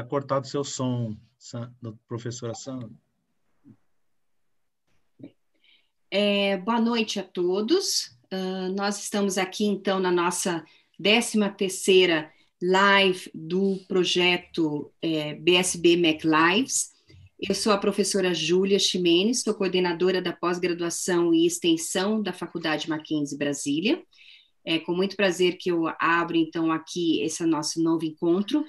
Está cortado seu som, professora Sandra. É, boa noite a todos. Uh, nós estamos aqui, então, na nossa 13 terceira live do projeto é, BSB Mac Lives. Eu sou a professora Júlia Ximenes, sou coordenadora da pós-graduação e extensão da Faculdade Mackenzie Brasília. É com muito prazer que eu abro, então, aqui esse nosso novo encontro.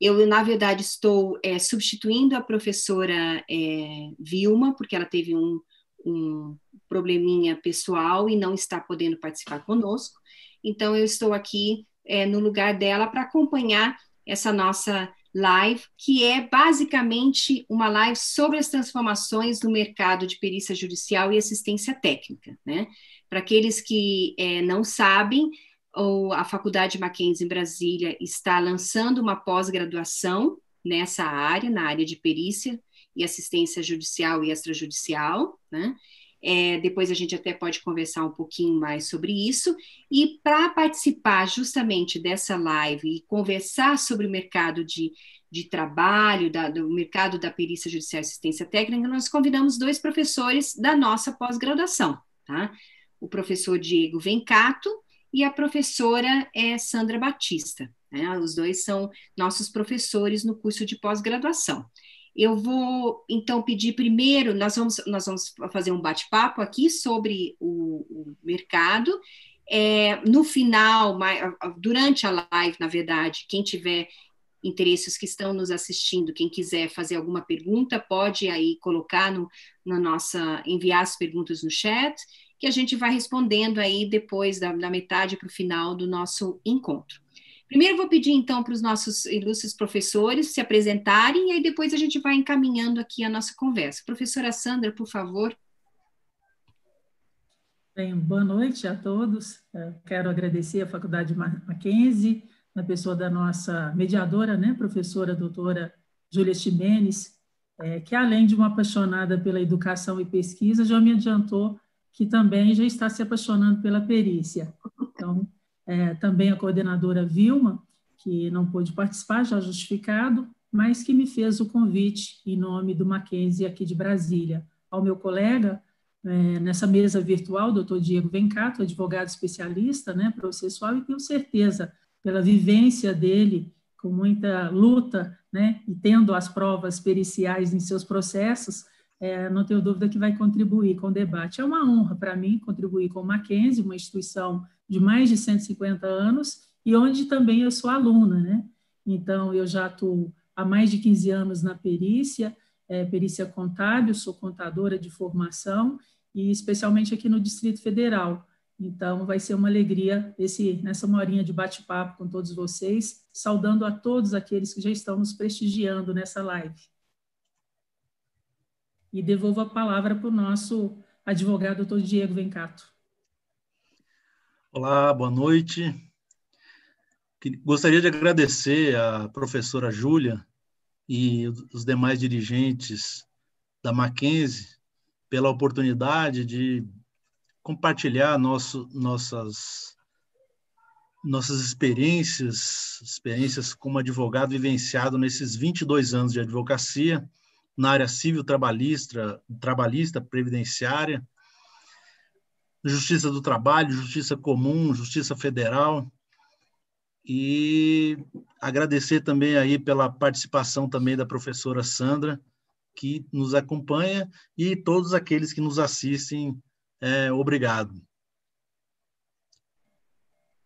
Eu, na verdade, estou é, substituindo a professora é, Vilma, porque ela teve um, um probleminha pessoal e não está podendo participar conosco. Então, eu estou aqui é, no lugar dela para acompanhar essa nossa live, que é basicamente uma live sobre as transformações no mercado de perícia judicial e assistência técnica, né? Para aqueles que é, não sabem, ou a Faculdade Mackenzie em Brasília está lançando uma pós-graduação nessa área, na área de perícia e assistência judicial e extrajudicial, né? É, depois a gente até pode conversar um pouquinho mais sobre isso. E para participar justamente dessa live e conversar sobre o mercado de, de trabalho, da, do mercado da perícia judicial e assistência técnica, nós convidamos dois professores da nossa pós-graduação, tá? O professor Diego Vencato e a professora é Sandra Batista. Né? Os dois são nossos professores no curso de pós-graduação. Eu vou então pedir primeiro, nós vamos, nós vamos fazer um bate-papo aqui sobre o, o mercado. É, no final, durante a live, na verdade, quem tiver interesses que estão nos assistindo, quem quiser fazer alguma pergunta, pode aí colocar no, na nossa, enviar as perguntas no chat, que a gente vai respondendo aí depois da, da metade para o final do nosso encontro. Primeiro vou pedir então para os nossos ilustres professores se apresentarem e aí depois a gente vai encaminhando aqui a nossa conversa. Professora Sandra, por favor. Bem, boa noite a todos. Eu quero agradecer à Faculdade Mackenzie, na pessoa da nossa mediadora, né, professora doutora Júlia Ximenes, é, que além de uma apaixonada pela educação e pesquisa, já me adiantou que também já está se apaixonando pela perícia. Então, é, também a coordenadora Vilma, que não pôde participar, já justificado, mas que me fez o convite em nome do Mackenzie aqui de Brasília. Ao meu colega, é, nessa mesa virtual, doutor Diego Vencato, advogado especialista, né, processual, e tenho certeza, pela vivência dele, com muita luta, né, e tendo as provas periciais em seus processos, é, não tenho dúvida que vai contribuir com o debate. É uma honra para mim contribuir com o Mackenzie, uma instituição de mais de 150 anos e onde também eu sou aluna, né? Então, eu já atuo há mais de 15 anos na perícia, é, perícia contábil, sou contadora de formação e especialmente aqui no Distrito Federal. Então, vai ser uma alegria esse, nessa horinha de bate-papo com todos vocês, saudando a todos aqueles que já estão nos prestigiando nessa live. E devolvo a palavra para o nosso advogado, doutor Diego Vencato. Olá, boa noite. Gostaria de agradecer à professora Júlia e os demais dirigentes da Mackenzie pela oportunidade de compartilhar nosso, nossas, nossas experiências, experiências como advogado vivenciado nesses 22 anos de advocacia na área civil trabalhista, trabalhista previdenciária, Justiça do Trabalho, Justiça Comum, Justiça Federal. E agradecer também aí pela participação também da professora Sandra, que nos acompanha, e todos aqueles que nos assistem. É, obrigado.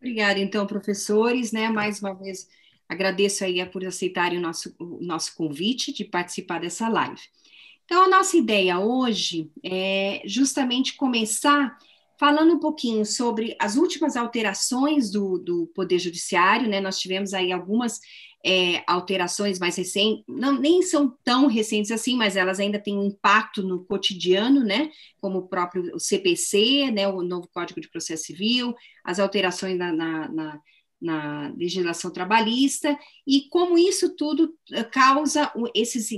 Obrigada, então, professores, né? Mais uma vez agradeço aí por aceitarem o nosso, o nosso convite de participar dessa live. Então, a nossa ideia hoje é justamente começar falando um pouquinho sobre as últimas alterações do, do Poder Judiciário, né? Nós tivemos aí algumas é, alterações mais recentes, não, nem são tão recentes assim, mas elas ainda têm um impacto no cotidiano, né? Como o próprio CPC, né? O novo Código de Processo Civil, as alterações na, na, na na legislação trabalhista e como isso tudo eh, causa esses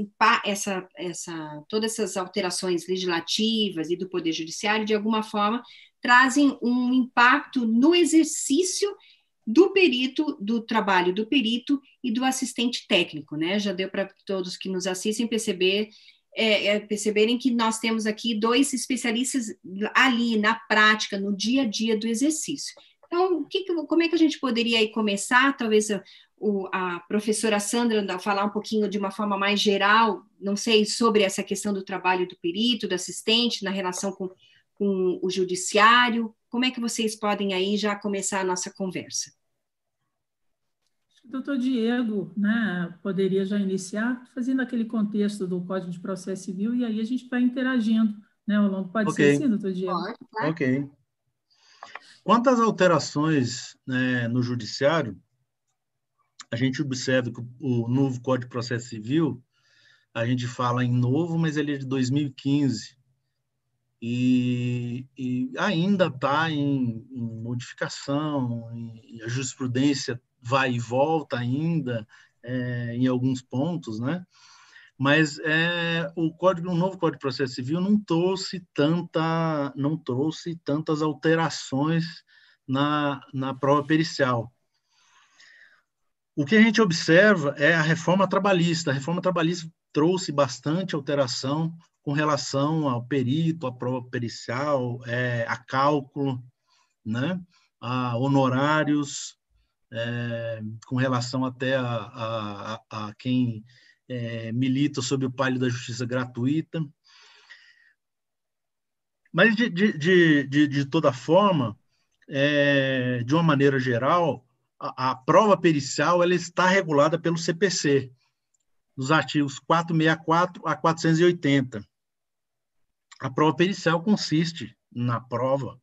essa, essa todas essas alterações legislativas e do poder judiciário de alguma forma trazem um impacto no exercício do perito, do trabalho do perito e do assistente técnico, né? Já deu para todos que nos assistem perceber é, é, perceberem que nós temos aqui dois especialistas ali na prática, no dia a dia do exercício. Então, que, como é que a gente poderia aí começar? Talvez o, a professora Sandra falar um pouquinho de uma forma mais geral, não sei, sobre essa questão do trabalho do perito, do assistente, na relação com, com o judiciário. Como é que vocês podem aí já começar a nossa conversa? O doutor Diego né, poderia já iniciar fazendo aquele contexto do Código de Processo Civil e aí a gente vai interagindo né, ao longo. Pode okay. ser assim, doutor Diego? Pode, tá? Ok. Quanto às alterações né, no judiciário, a gente observa que o novo Código de Processo Civil, a gente fala em novo, mas ele é de 2015 e, e ainda está em, em, modificação, a jurisprudência vai e volta ainda é, em alguns pontos, né? Mas é, o código, o novo Código de Processo Civil não trouxe tanta, não trouxe tantas alterações na, na prova pericial. O que a gente observa é a reforma trabalhista. A reforma trabalhista trouxe bastante alteração com relação ao perito, à prova pericial, é, a cálculo, né? a honorários, é, com relação até a, a, a quem é, milita sob o palio da justiça gratuita. Mas, de, de, de, de toda forma, é, de uma maneira geral, a, a, prova pericial ela está regulada pelo CPC, nos artigos 464 a 480. A prova pericial consiste na prova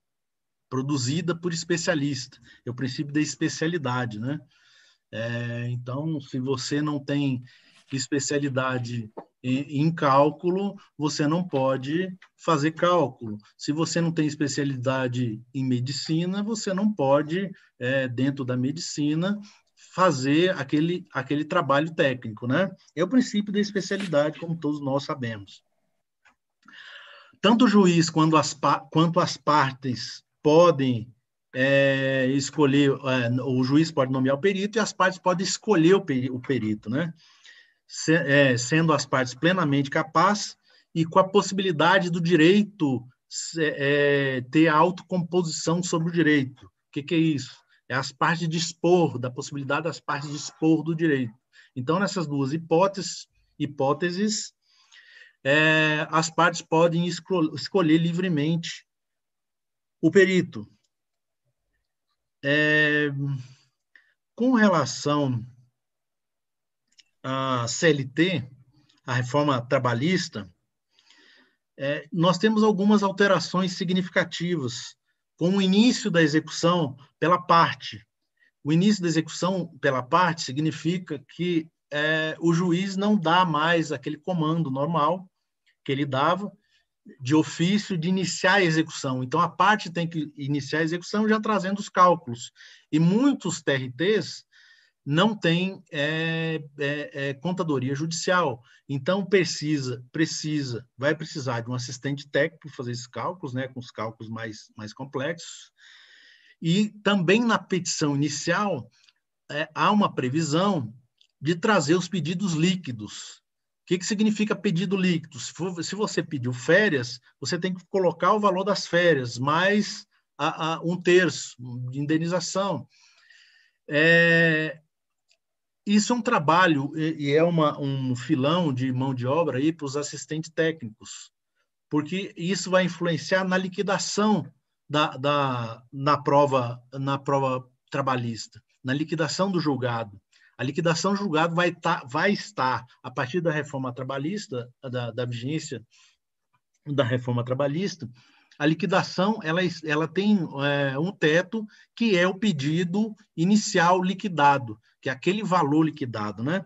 produzida por especialista, é o princípio da especialidade, né? É, então, se você não tem especialidade em, cálculo, você não pode fazer cálculo. Se você não tem especialidade em medicina, você não pode, é, dentro da medicina, fazer aquele, aquele trabalho técnico, né? É o princípio da especialidade, como todos nós sabemos. Tanto o juiz quanto as, quanto as partes podem é, escolher, é, o juiz pode nomear o perito e as partes podem escolher o perito, né? Se, é, sendo as partes plenamente capazes e com a possibilidade do direito é, ter autocomposição sobre o direito. O que, que é isso? É as partes dispor, da possibilidade das partes dispor do direito. Então, nessas duas hipóteses, hipóteses é, as partes podem escolher livremente o perito, é, com relação à CLT, a reforma trabalhista, é, nós temos algumas alterações significativas, com o início da execução pela parte. O início da execução pela parte significa que é, o juiz não dá mais aquele comando normal que ele dava, de ofício de iniciar a execução. Então, a parte tem que iniciar a execução já trazendo os cálculos. E muitos TRTs não têm é, é, é, contadoria judicial. Então, precisa, precisa, vai precisar de um assistente técnico para fazer esses cálculos, né, com os cálculos mais, mais complexos. E também na petição inicial, é, há uma previsão de trazer os pedidos líquidos que, que significa pedido líquido? Se, for, se, você pediu férias, você tem que colocar o valor das férias, mais a, a um terço de indenização. É, isso é um trabalho e, é uma, um filão de mão de obra para os assistentes técnicos, porque isso vai influenciar na liquidação da, da, na, prova, na prova trabalhista, na liquidação do julgado. A liquidação julgado vai, tá, vai estar, a partir da reforma trabalhista, da, da vigência da reforma trabalhista, a liquidação ela, ela tem é, um teto que é o pedido inicial liquidado, que é aquele valor liquidado, né?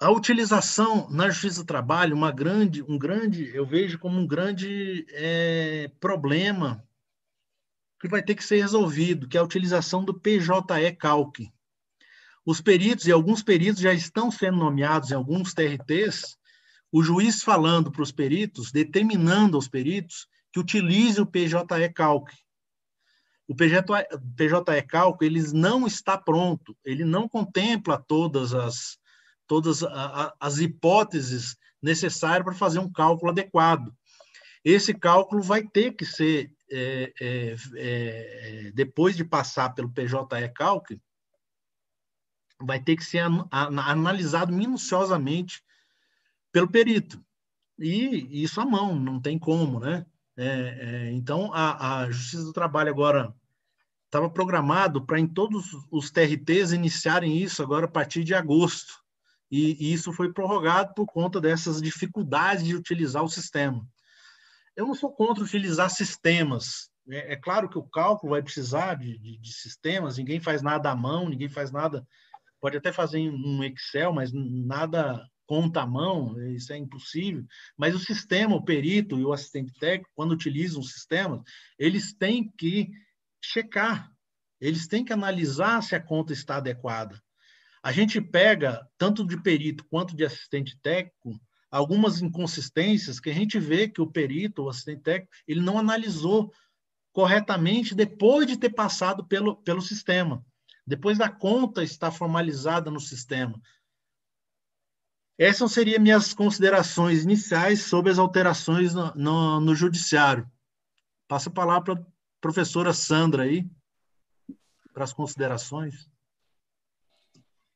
A utilização na Justiça do Trabalho, uma grande, um grande, eu vejo como um grande é, problema que vai ter que ser resolvido, que é a utilização do PJE Calc. Os peritos, e alguns peritos já estão sendo nomeados em alguns TRTs, o juiz falando para os peritos, determinando aos peritos que utilize o PJE Calc. o PJ, PJE Cálculo ele não está pronto, ele não contempla todas as, todas as hipóteses necessárias para fazer um cálculo adequado. Esse cálculo vai ter que ser, é, é, é, depois de passar pelo PJE Cálculo, vai ter que ser an, an, analisado minuciosamente pelo perito. E isso à mão, não tem como, né? É, é, então, a, a, Justiça do Trabalho agora estava programado para em todos os TRTs iniciarem isso agora a partir de agosto. E, e, isso foi prorrogado por conta dessas dificuldades de utilizar o sistema. Eu não sou contra utilizar sistemas. É, é claro que o cálculo vai precisar de, de, de, sistemas, ninguém faz nada à mão, ninguém faz nada. Pode até fazer um Excel, mas nada conta à mão, isso é impossível. Mas o sistema, o perito e o assistente técnico, quando utilizam sistemas, eles têm que checar, eles têm que analisar se a conta está adequada. A gente pega, tanto de perito quanto de assistente técnico, algumas inconsistências que a gente vê que o perito, o assistente técnico, ele não analisou corretamente depois de ter passado pelo, pelo sistema, depois da conta estar formalizada no sistema. Essas seriam minhas considerações iniciais sobre as alterações no, no, no judiciário. Passo a palavra para a professora Sandra aí, para as considerações.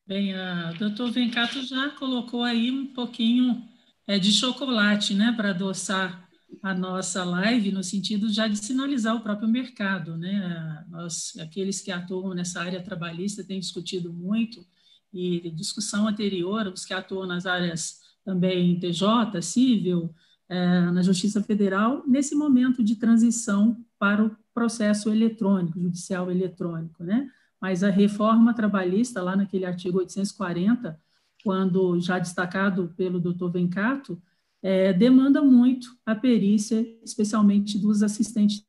Bem, o doutor Vencato já colocou aí um pouquinho é, de chocolate, né, para adoçar a nossa live, no sentido já de sinalizar o próprio mercado, né? Nós, aqueles que atuam nessa área trabalhista, têm discutido muito e discussão anterior, os que atuam nas áreas também TJ, civil, é, na Justiça Federal, nesse momento de transição para o processo eletrônico, judicial eletrônico, né? Mas a reforma trabalhista, lá naquele artigo 840, quando já destacado pelo doutor Vencato, é, demanda muito a perícia, especialmente dos assistentes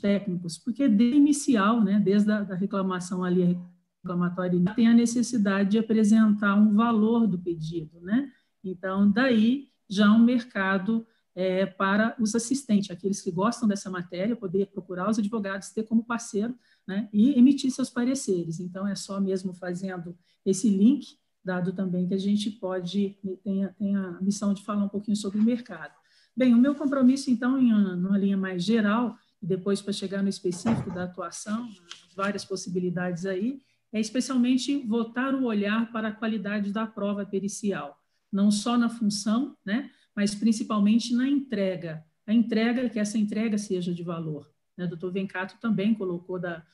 técnicos, porque desde inicial, né, desde a da reclamação ali, reclamatória, tem a necessidade de apresentar um valor do pedido, né? Então, daí já um mercado é, para os assistentes, aqueles que gostam dessa matéria, poder procurar os advogados, ter como parceiro, né? E emitir seus pareceres. Então, é só mesmo fazendo esse link, dado também que a gente pode, tem, tem a missão de falar um pouquinho sobre o mercado. Bem, o meu compromisso, então, em uma, numa linha mais geral, e depois para chegar no específico da atuação, várias possibilidades aí, é especialmente voltar o olhar para a qualidade da prova pericial, não só na função, né, mas principalmente na entrega. A entrega, que essa entrega seja de valor. Né? O doutor Vencato também colocou da,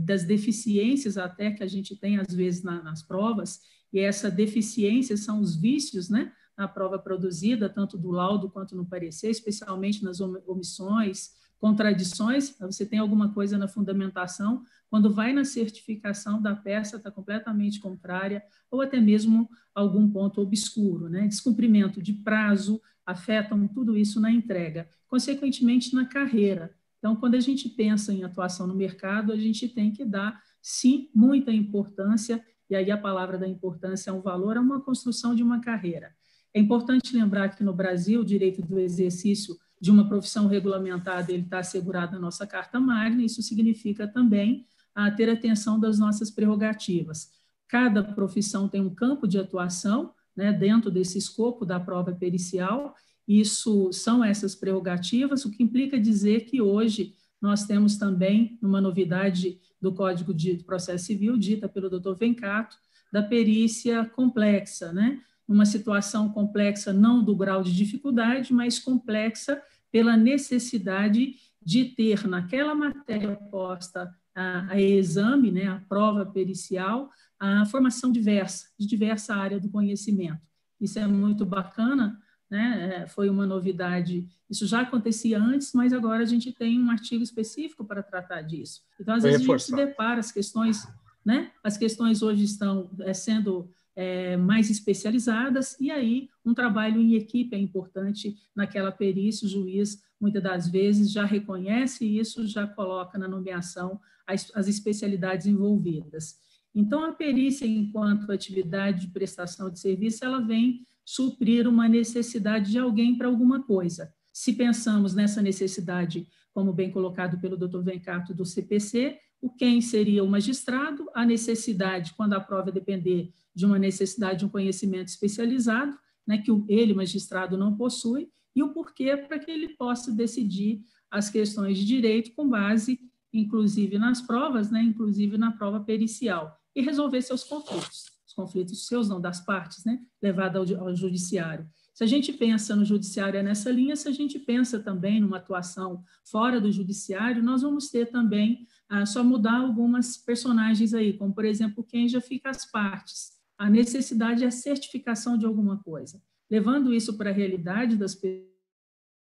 das deficiências até que a gente tem, às vezes, na, nas provas, e essa deficiência são os vícios, né, na prova produzida, tanto do laudo quanto no parecer, especialmente nas omissões, contradições, você tem alguma coisa na fundamentação, quando vai na certificação da peça está completamente contrária, ou até mesmo algum ponto obscuro, né? Descumprimento de prazo afetam tudo isso na entrega, consequentemente na carreira. Então, quando a gente pensa em atuação no mercado, a gente tem que dar, sim, muita importância, e aí a palavra da importância é um valor, é uma construção de uma carreira. É importante lembrar que no Brasil, o direito do exercício de uma profissão regulamentada, ele está assegurado na nossa Carta Magna, isso significa também a ter atenção das nossas prerrogativas. Cada profissão tem um campo de atuação né, dentro desse escopo da prova pericial, isso são essas prerrogativas, o que implica dizer que hoje nós temos também uma novidade do Código de Processo Civil, dita pelo doutor Vencato, da perícia complexa, né? Uma situação complexa não do grau de dificuldade, mas complexa pela necessidade de ter naquela matéria posta a, a exame, né, a prova pericial, a formação diversa, de diversa área do conhecimento. Isso é muito bacana, né? É, foi uma novidade. Isso já acontecia antes, mas agora a gente tem um artigo específico para tratar disso. Então, às vezes, a gente se depara, as questões, né? As questões hoje estão é, sendo é, mais especializadas, e aí um trabalho em equipe é importante naquela perícia, o juiz, muitas das vezes, já reconhece isso, já coloca na nomeação as, as especialidades envolvidas. Então, a perícia, enquanto atividade de prestação de serviço, ela vem suprir uma necessidade de alguém para alguma coisa, se pensamos nessa necessidade, como bem colocado pelo Dr. Vencato, do CPC, o quem seria o magistrado, a necessidade, quando a prova depender de uma necessidade de um conhecimento especializado, né, que ele, magistrado, não possui, e o porquê para que ele possa decidir as questões de direito com base, inclusive nas provas, né, inclusive na prova pericial, e resolver seus conflitos, os conflitos seus não das partes, né, levado ao, ao judiciário. Se a gente pensa no judiciário é nessa linha, se a gente pensa também numa atuação fora do judiciário, nós vamos ter também ah, só mudar algumas personagens aí, como por exemplo quem já fica as partes. A necessidade é a certificação de alguma coisa. Levando isso para a realidade das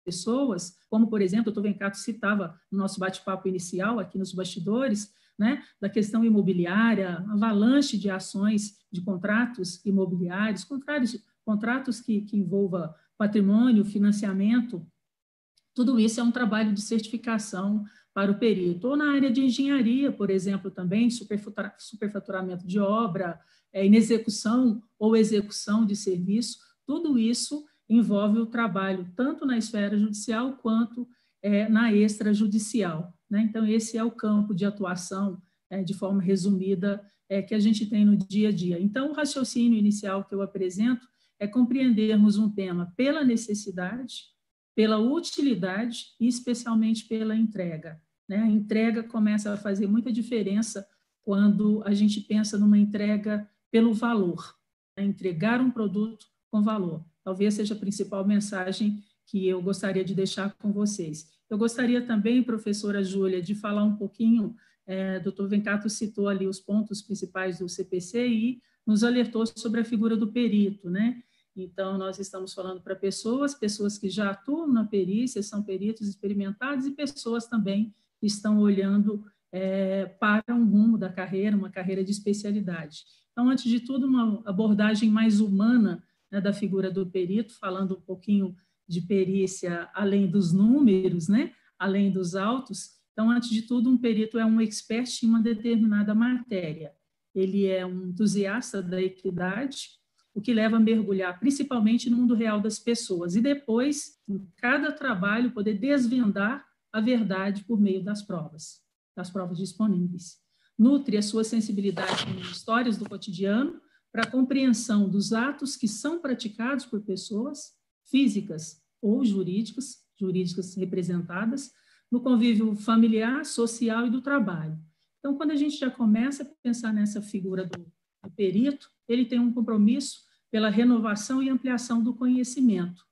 pessoas, como por exemplo, o Dr. Vencato citava no nosso bate-papo inicial aqui nos bastidores, né, da questão imobiliária, avalanche de ações de contratos imobiliários, contratos contratos que, que envolva patrimônio, financiamento, tudo isso é um trabalho de certificação para o perito. Ou na área de engenharia, por exemplo, também, superfaturamento de obra, é, inexecução ou execução de serviço, tudo isso envolve o trabalho tanto na esfera judicial quanto é, na extrajudicial. Né? Então, esse é o campo de atuação, é, de forma resumida, é, que a gente tem no dia a dia. Então, o raciocínio inicial que eu apresento é compreendermos um tema pela necessidade, pela utilidade e especialmente pela entrega. Né? A entrega começa a fazer muita diferença quando a gente pensa numa entrega pelo valor, né? entregar um produto com valor. Talvez seja a principal mensagem que eu gostaria de deixar com vocês. Eu gostaria também, professora Júlia, de falar um pouquinho, é, doutor Vencato citou ali os pontos principais do CPC e nos alertou sobre a figura do perito, né? Então, nós estamos falando para pessoas, pessoas que já atuam na perícia, são peritos experimentados, e pessoas também estão olhando é, para um rumo da carreira, uma carreira de especialidade. Então, antes de tudo, uma abordagem mais humana né, da figura do perito, falando um pouquinho de perícia além dos números, né, além dos autos. Então, antes de tudo, um perito é um expert em uma determinada matéria ele é um entusiasta da equidade, o que leva a mergulhar principalmente no mundo real das pessoas e depois, em cada trabalho, poder desvendar a verdade por meio das provas, das provas disponíveis. Nutre a sua sensibilidade com histórias do cotidiano para a compreensão dos atos que são praticados por pessoas físicas ou jurídicas, jurídicas representadas, no convívio familiar, social e do trabalho, então, quando a gente já começa a pensar nessa figura do, do perito, ele tem um compromisso pela renovação e ampliação do conhecimento,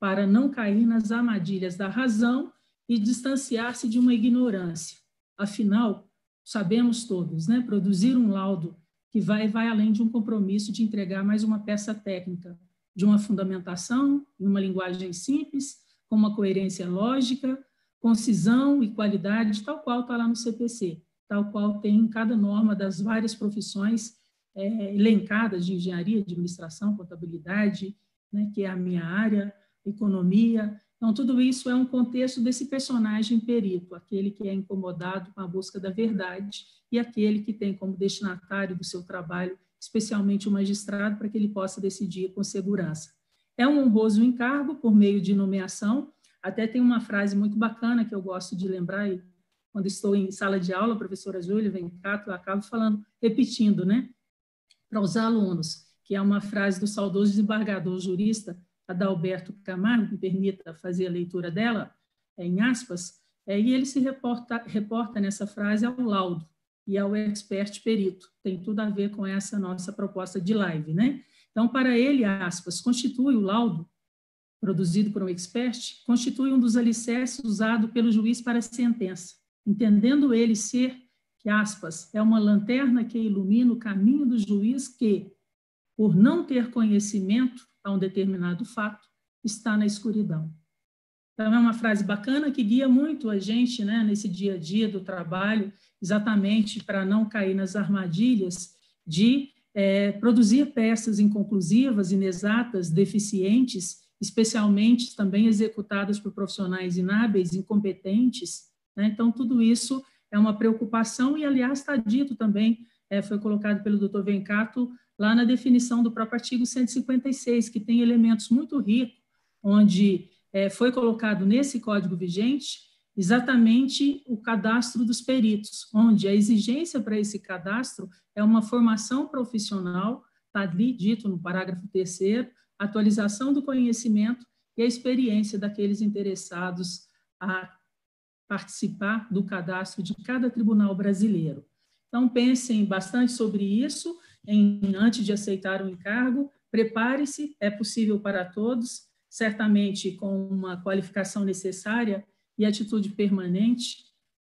para não cair nas armadilhas da razão e distanciar-se de uma ignorância. Afinal, sabemos todos, né? Produzir um laudo que vai vai além de um compromisso de entregar mais uma peça técnica, de uma fundamentação, em uma linguagem simples, com uma coerência lógica, concisão e qualidade, tal qual está lá no CPC tal qual tem cada norma das várias profissões é, elencadas de engenharia, administração, contabilidade, né, que é a minha área, economia. Então, tudo isso é um contexto desse personagem perito, aquele que é incomodado com a busca da verdade e aquele que tem como destinatário do seu trabalho, especialmente o magistrado, para que ele possa decidir com segurança. É um honroso encargo por meio de nomeação. Até tem uma frase muito bacana que eu gosto de lembrar e quando estou em sala de aula, a professora Júlia vem cá, eu acabo falando, repetindo, né, para os alunos, que é uma frase do saudoso desembargador jurista Adalberto Camargo, me permita fazer a leitura dela, é, em aspas, é, e ele se reporta, reporta nessa frase ao laudo e ao expert perito. Tem tudo a ver com essa nossa proposta de live, né? Então, para ele, aspas, constitui o laudo produzido por um expert, constitui um dos alicerces usado pelo juiz para a sentença entendendo ele ser, que aspas, é uma lanterna que ilumina o caminho do juiz que, por não ter conhecimento a um determinado fato, está na escuridão. Então, é uma frase bacana que guia muito a gente né, nesse dia a dia do trabalho, exatamente para não cair nas armadilhas de é, produzir peças inconclusivas, inexatas, deficientes, especialmente também executadas por profissionais inábeis, incompetentes, né? Então, tudo isso é uma preocupação e, aliás, está dito também, é, foi colocado pelo doutor Vencato lá na definição do próprio artigo 156, que tem elementos muito ricos, onde é, foi colocado nesse código vigente exatamente o cadastro dos peritos, onde a exigência para esse cadastro é uma formação profissional, está ali dito no parágrafo terceiro, atualização do conhecimento e a experiência daqueles interessados a participar do cadastro de cada tribunal brasileiro. Então, pensem bastante sobre isso em, antes de aceitar o encargo. Prepare-se, é possível para todos, certamente com uma qualificação necessária e atitude permanente,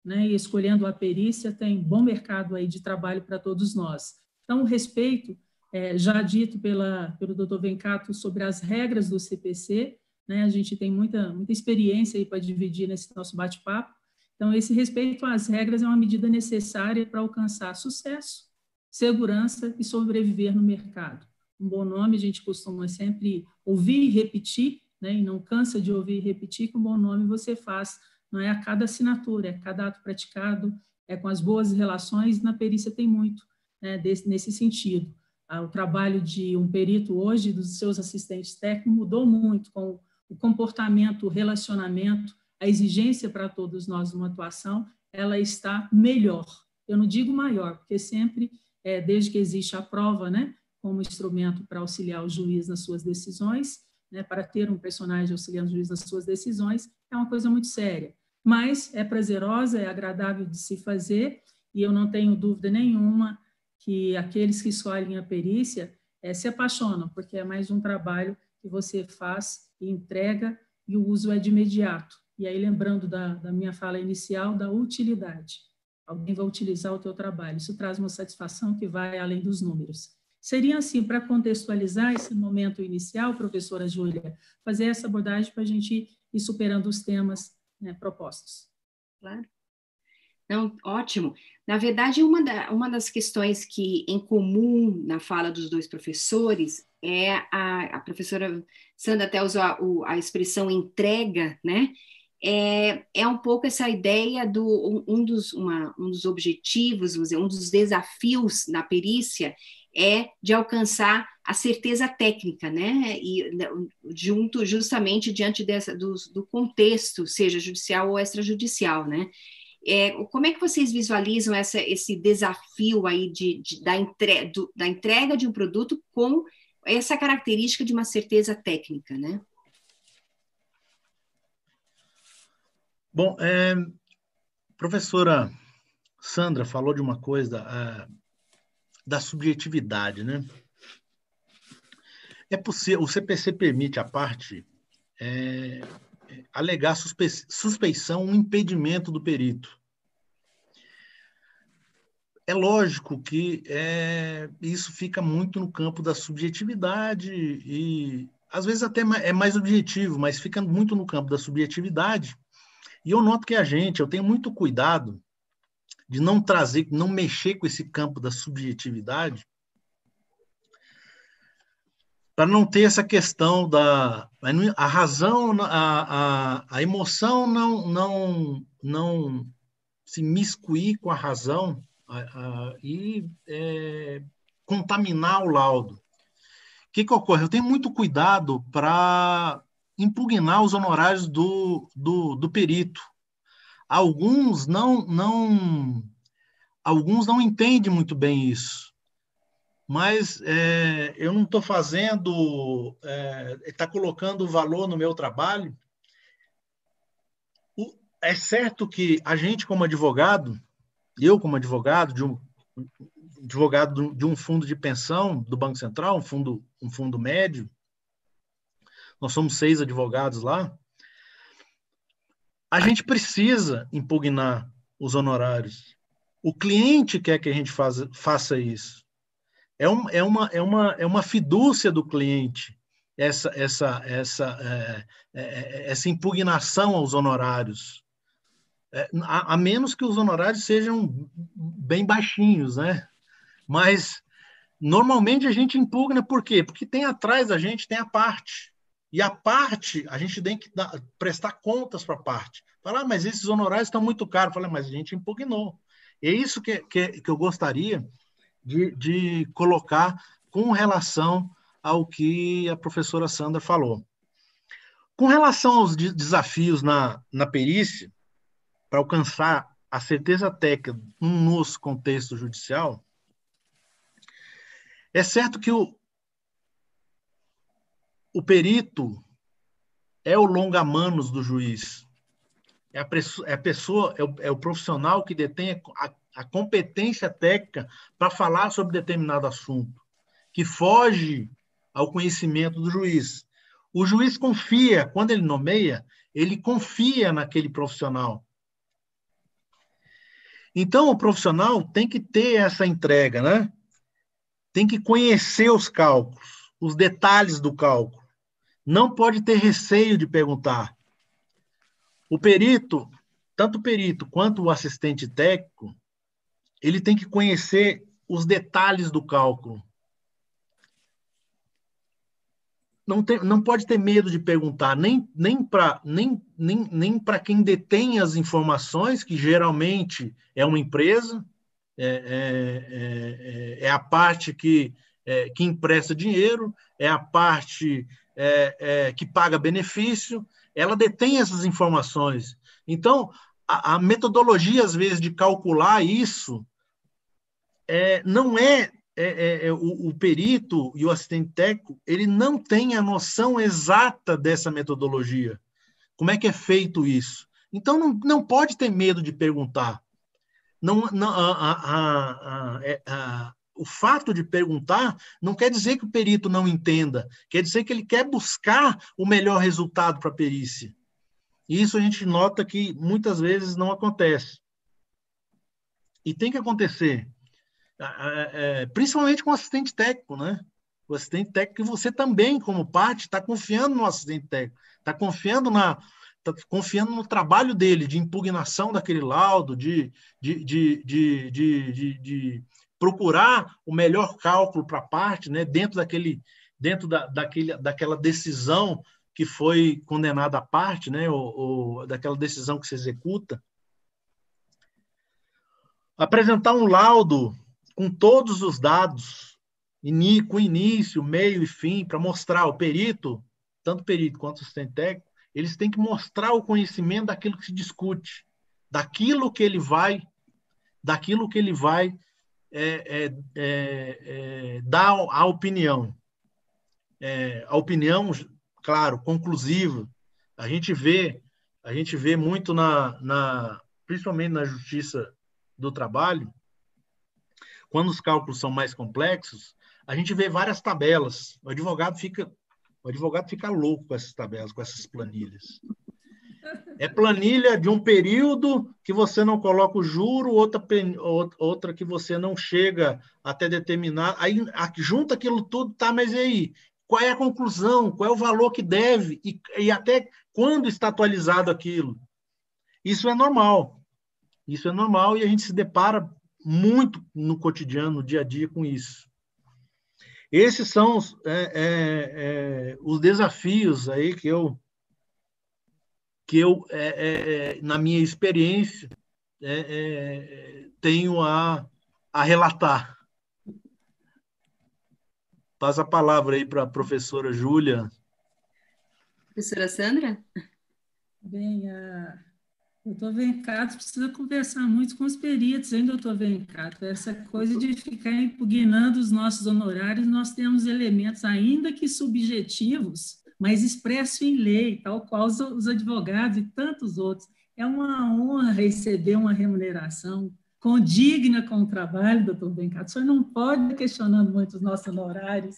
né, e escolhendo a perícia, tem bom mercado aí de trabalho para todos nós. Então, o respeito, é, já dito pela, pelo doutor Vencato sobre as regras do CPC, né, a gente tem muita, muita experiência aí para dividir nesse nosso bate-papo, então, esse respeito às regras é uma medida necessária para alcançar sucesso, segurança e sobreviver no mercado. Um bom nome, a gente costuma sempre ouvir e repetir, né, e não cansa de ouvir e repetir que um bom nome você faz, não é a cada assinatura, é a cada ato praticado, é com as boas relações, na perícia tem muito né, desse, nesse sentido. Ah, o trabalho de um perito hoje, dos seus assistentes técnicos, mudou muito com o comportamento, o relacionamento, a exigência para todos nós numa atuação, ela está melhor. Eu não digo maior, porque sempre, é, desde que existe a prova, né, como instrumento para auxiliar o juiz nas suas decisões, né, para ter um personagem auxiliando o juiz nas suas decisões, é uma coisa muito séria. Mas é prazerosa, é agradável de se fazer, e eu não tenho dúvida nenhuma que aqueles que escolhem a perícia é, se apaixonam, porque é mais um trabalho que você faz e entrega, e o uso é de imediato. E aí, lembrando da, da minha fala inicial, da utilidade. Alguém vai utilizar o teu trabalho. Isso traz uma satisfação que vai além dos números. Seria assim, para contextualizar esse momento inicial, professora Júlia, fazer essa abordagem para a gente ir superando os temas né, propostos. Claro. Não, ótimo. Na verdade, uma, da, uma das questões que em comum na fala dos dois professores é a, a professora Sandra até usou a, a expressão entrega, né? É, é um pouco essa ideia do um, dos, uma, um dos objetivos, dizer, um dos desafios na perícia é de alcançar a certeza técnica, né? E né, junto justamente diante dessa, do, do contexto, seja judicial ou extrajudicial, né? É, como é que vocês visualizam essa, esse desafio aí de, de da, entre, do, da entrega de um produto com essa característica de uma certeza técnica, né? Bom, é, professora Sandra falou de uma coisa é, da subjetividade, né? É possível, o CPC permite a parte é, alegar suspe, suspeição, um impedimento do perito. É lógico que é, isso fica muito no campo da subjetividade e às vezes até é mais objetivo, mas fica muito no campo da subjetividade e eu noto que a gente, eu tenho muito cuidado de não trazer, não mexer com esse campo da subjetividade, para não ter essa questão da a razão, a, a, a emoção não não não se miscuir com a razão a, a, e é, contaminar o laudo. O que, que ocorre? Eu tenho muito cuidado para impugnar os honorários do, do, do perito. Alguns não, não, alguns não entendem muito bem isso. Mas é, eu não estou fazendo, está é, colocando valor no meu trabalho. O, é certo que a gente, como advogado, eu, como advogado de um, advogado de um fundo de pensão do Banco Central, um fundo, um fundo médio, nós somos seis advogados lá, a gente precisa impugnar os honorários. O cliente quer que a gente faz, faça isso. É, um, é, uma, é, uma, é uma fidúcia do cliente essa, essa, essa, é, é, é essa impugnação aos honorários. É, a, a, menos que os honorários sejam bem baixinhos, né? Mas normalmente a gente impugna por quê? Porque tem atrás da gente tem a parte. E a parte, a gente tem que dar, prestar contas para a parte. Falar, ah, mas esses honorários estão muito caros. Falei, mas a gente impugnou. É isso que, que, que eu gostaria de, de colocar com relação ao que a professora Sandra falou. Com relação aos desafios na, na perícia, para alcançar a certeza técnica no nosso contexto judicial, é certo que o, o perito é o longa-manos do juiz. É a, é a pessoa, é o, é o, profissional que detém a, a competência técnica para falar sobre determinado assunto, que foge ao conhecimento do juiz. O juiz confia, quando ele nomeia, ele confia naquele profissional. Então, o profissional tem que ter essa entrega, né? Tem que conhecer os cálculos, os detalhes do cálculo. Não pode ter receio de perguntar. O perito, tanto o perito quanto o assistente técnico, ele tem que conhecer os detalhes do cálculo. não, tem, não pode ter medo de perguntar, nem, nem para nem, nem, nem quem detém as informações, que geralmente é uma empresa, é, é, é, é a parte que, é, que empresta dinheiro, é a parte é, é, que paga benefício, ela detém essas informações. Então, a, a metodologia, às vezes, de calcular isso é, não é é, é, é, o, o, perito e o assistente técnico ele não tem a noção exata dessa metodologia. Como é que é feito isso? Então não, não pode ter medo de perguntar. Não, não a, a, a, é, o fato de perguntar não quer dizer que o perito não entenda, quer dizer que ele quer buscar o melhor resultado para a perícia. E isso a gente nota que muitas vezes não acontece. E tem que acontecer. É, principalmente com o assistente técnico, né? O assistente técnico, você também, como parte, está confiando no assistente técnico, está confiando na, tá confiando no trabalho dele de impugnação daquele laudo, de, de, de, de, de, de procurar o melhor cálculo para a parte, né? Dentro daquele, dentro da, daquele, daquela decisão que foi condenada à parte, né? Ou, ou daquela decisão que se executa. Apresentar um laudo com todos os dados, com início, meio e fim, para mostrar o perito, tanto perito quanto o assistente técnico, eles têm que mostrar o conhecimento daquilo que se discute, daquilo que ele vai, daquilo que ele vai é, é, é, é dar a opinião. É, a opinião, claro, conclusiva. A gente vê, a gente vê muito na, na principalmente na justiça do trabalho, quando os cálculos são mais complexos, a gente vê várias tabelas. O advogado fica, o advogado fica louco com essas tabelas, com essas planilhas. É planilha de um período que você não coloca o juro, outra, outra que você não chega até determinar. Aí junta aquilo tudo, tá, mas e aí? Qual é a conclusão? Qual é o valor que deve? E, e até quando está atualizado aquilo? Isso é normal. Isso é normal e a gente se depara muito no cotidiano, no dia a dia com isso. Esses são os, é, é, é, os desafios aí que eu, que eu é, é, na minha experiência, é, tenho a, a relatar. Passa a palavra aí para a professora Júlia. Professora Sandra? Bem, a Doutor Vencato precisa conversar muito com os peritos, hein, doutor Vencato? Essa coisa de ficar impugnando os nossos honorários, nós temos elementos, ainda que subjetivos, mas expressos em lei, tal qual os advogados e tantos outros. É uma honra receber uma remuneração condigna com o trabalho, doutor Vencato. O senhor não pode questionando muito os nossos honorários.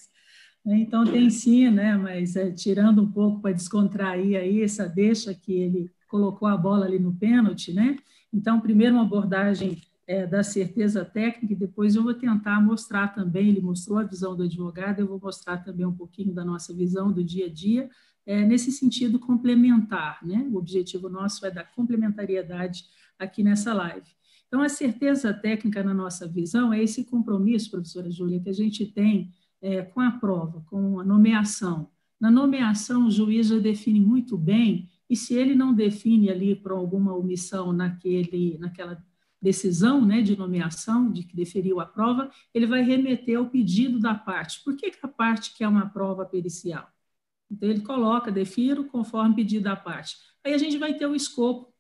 Né? Então, tem sim, né? mas é, tirando um pouco para descontrair aí essa deixa que ele colocou a bola ali no pênalti, né? Então, primeiro uma abordagem é, da certeza técnica, e depois eu vou tentar mostrar também, ele mostrou a visão do advogado, eu vou mostrar também um pouquinho da nossa visão do dia a dia, é, nesse sentido complementar, né? O objetivo nosso é dar complementariedade aqui nessa live. Então, a certeza técnica na nossa visão é esse compromisso, professora Júlia, que a gente tem é, com a prova, com a nomeação. Na nomeação, o juiz já define muito bem e se ele não define ali por alguma omissão naquele, naquela decisão né, de nomeação, de que deferiu a prova, ele vai remeter ao pedido da parte. Por que, que a parte quer uma prova pericial? Então, ele coloca, defiro conforme pedido da parte. Aí a gente vai ter o escopo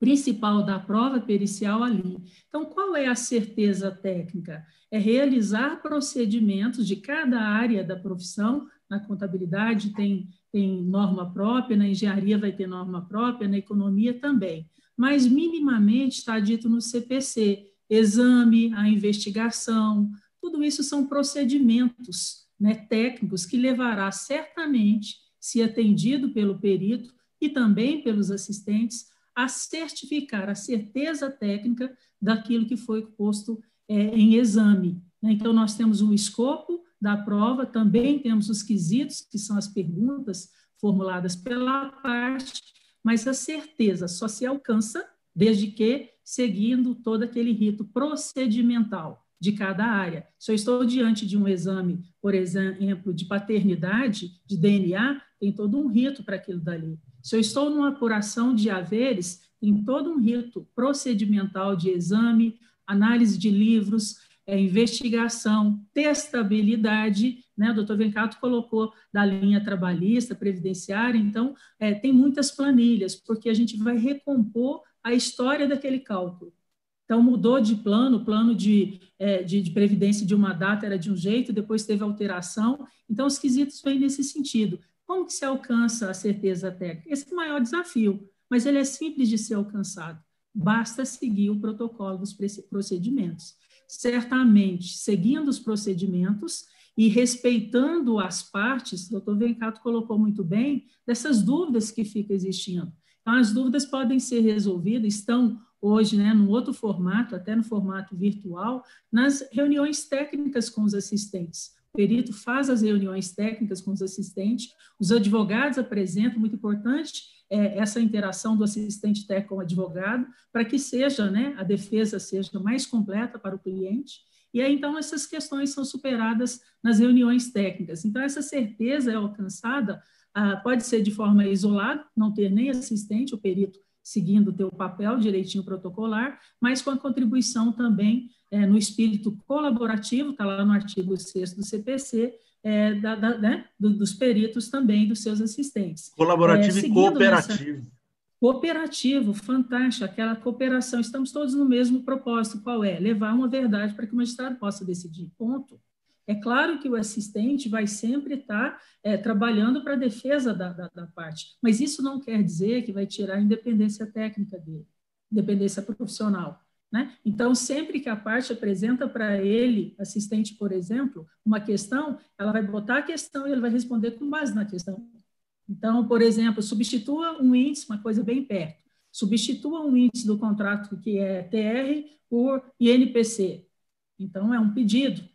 principal da prova pericial ali. Então, qual é a certeza técnica? É realizar procedimentos de cada área da profissão. Na contabilidade tem, tem norma própria, na engenharia vai ter norma própria, na economia também. Mas, minimamente, está dito no CPC: exame, a investigação, tudo isso são procedimentos né, técnicos que levará certamente, se atendido pelo perito e também pelos assistentes, a certificar a certeza técnica daquilo que foi posto é, em exame. Né? Então, nós temos o escopo da prova, também temos os quesitos, que são as perguntas formuladas pela parte, mas a certeza só se alcança desde que seguindo todo aquele rito procedimental de cada área. Se eu estou diante de um exame, por exemplo, de paternidade, de DNA, tem todo um rito para aquilo dali. Se eu estou numa apuração de haveres, tem todo um rito procedimental de exame, análise de livros, é, investigação, testabilidade, né? O doutor Vencato colocou da linha trabalhista, previdenciária, então é, tem muitas planilhas, porque a gente vai recompor a história daquele cálculo. Então, mudou de plano, o plano de, é, de, de, previdência de uma data era de um jeito, depois teve alteração. Então, os quesitos vêm nesse sentido. Como que se alcança a certeza técnica? Esse é o maior desafio, mas ele é simples de ser alcançado. Basta seguir o protocolo dos procedimentos. Certamente, seguindo os procedimentos e respeitando as partes, o doutor Vencato colocou muito bem, dessas dúvidas que ficam existindo. Então, as dúvidas podem ser resolvidas, estão hoje, né, num outro formato, até no formato virtual, nas reuniões técnicas com os assistentes. O perito faz as reuniões técnicas com os assistentes, os advogados apresentam, muito importante, é, essa interação do assistente técnico com o advogado, para que seja, né, a defesa seja mais completa para o cliente. E aí, então, essas questões são superadas nas reuniões técnicas. Então, essa certeza é alcançada, ah, pode ser de forma isolada, não ter nem assistente, o perito seguindo o teu papel direitinho protocolar, mas com a contribuição também é, no espírito colaborativo, está lá no artigo 6 do CPC, é, da, da, né, do, dos peritos também, dos seus assistentes. Colaborativo é, e cooperativo. Nessa, cooperativo, fantástico, aquela cooperação, estamos todos no mesmo propósito, qual é? Levar uma verdade para que o magistrado possa decidir, ponto. É claro que o assistente vai sempre estar é, trabalhando para a defesa da, da, da, parte, mas isso não quer dizer que vai tirar a independência técnica dele, independência profissional. Né? Então, sempre que a parte apresenta para ele, assistente, por exemplo, uma questão, ela vai botar a questão e ele vai responder com base na questão. Então, por exemplo, substitua um índice, uma coisa bem perto, substitua um índice do contrato que é TR por INPC. Então, é um pedido.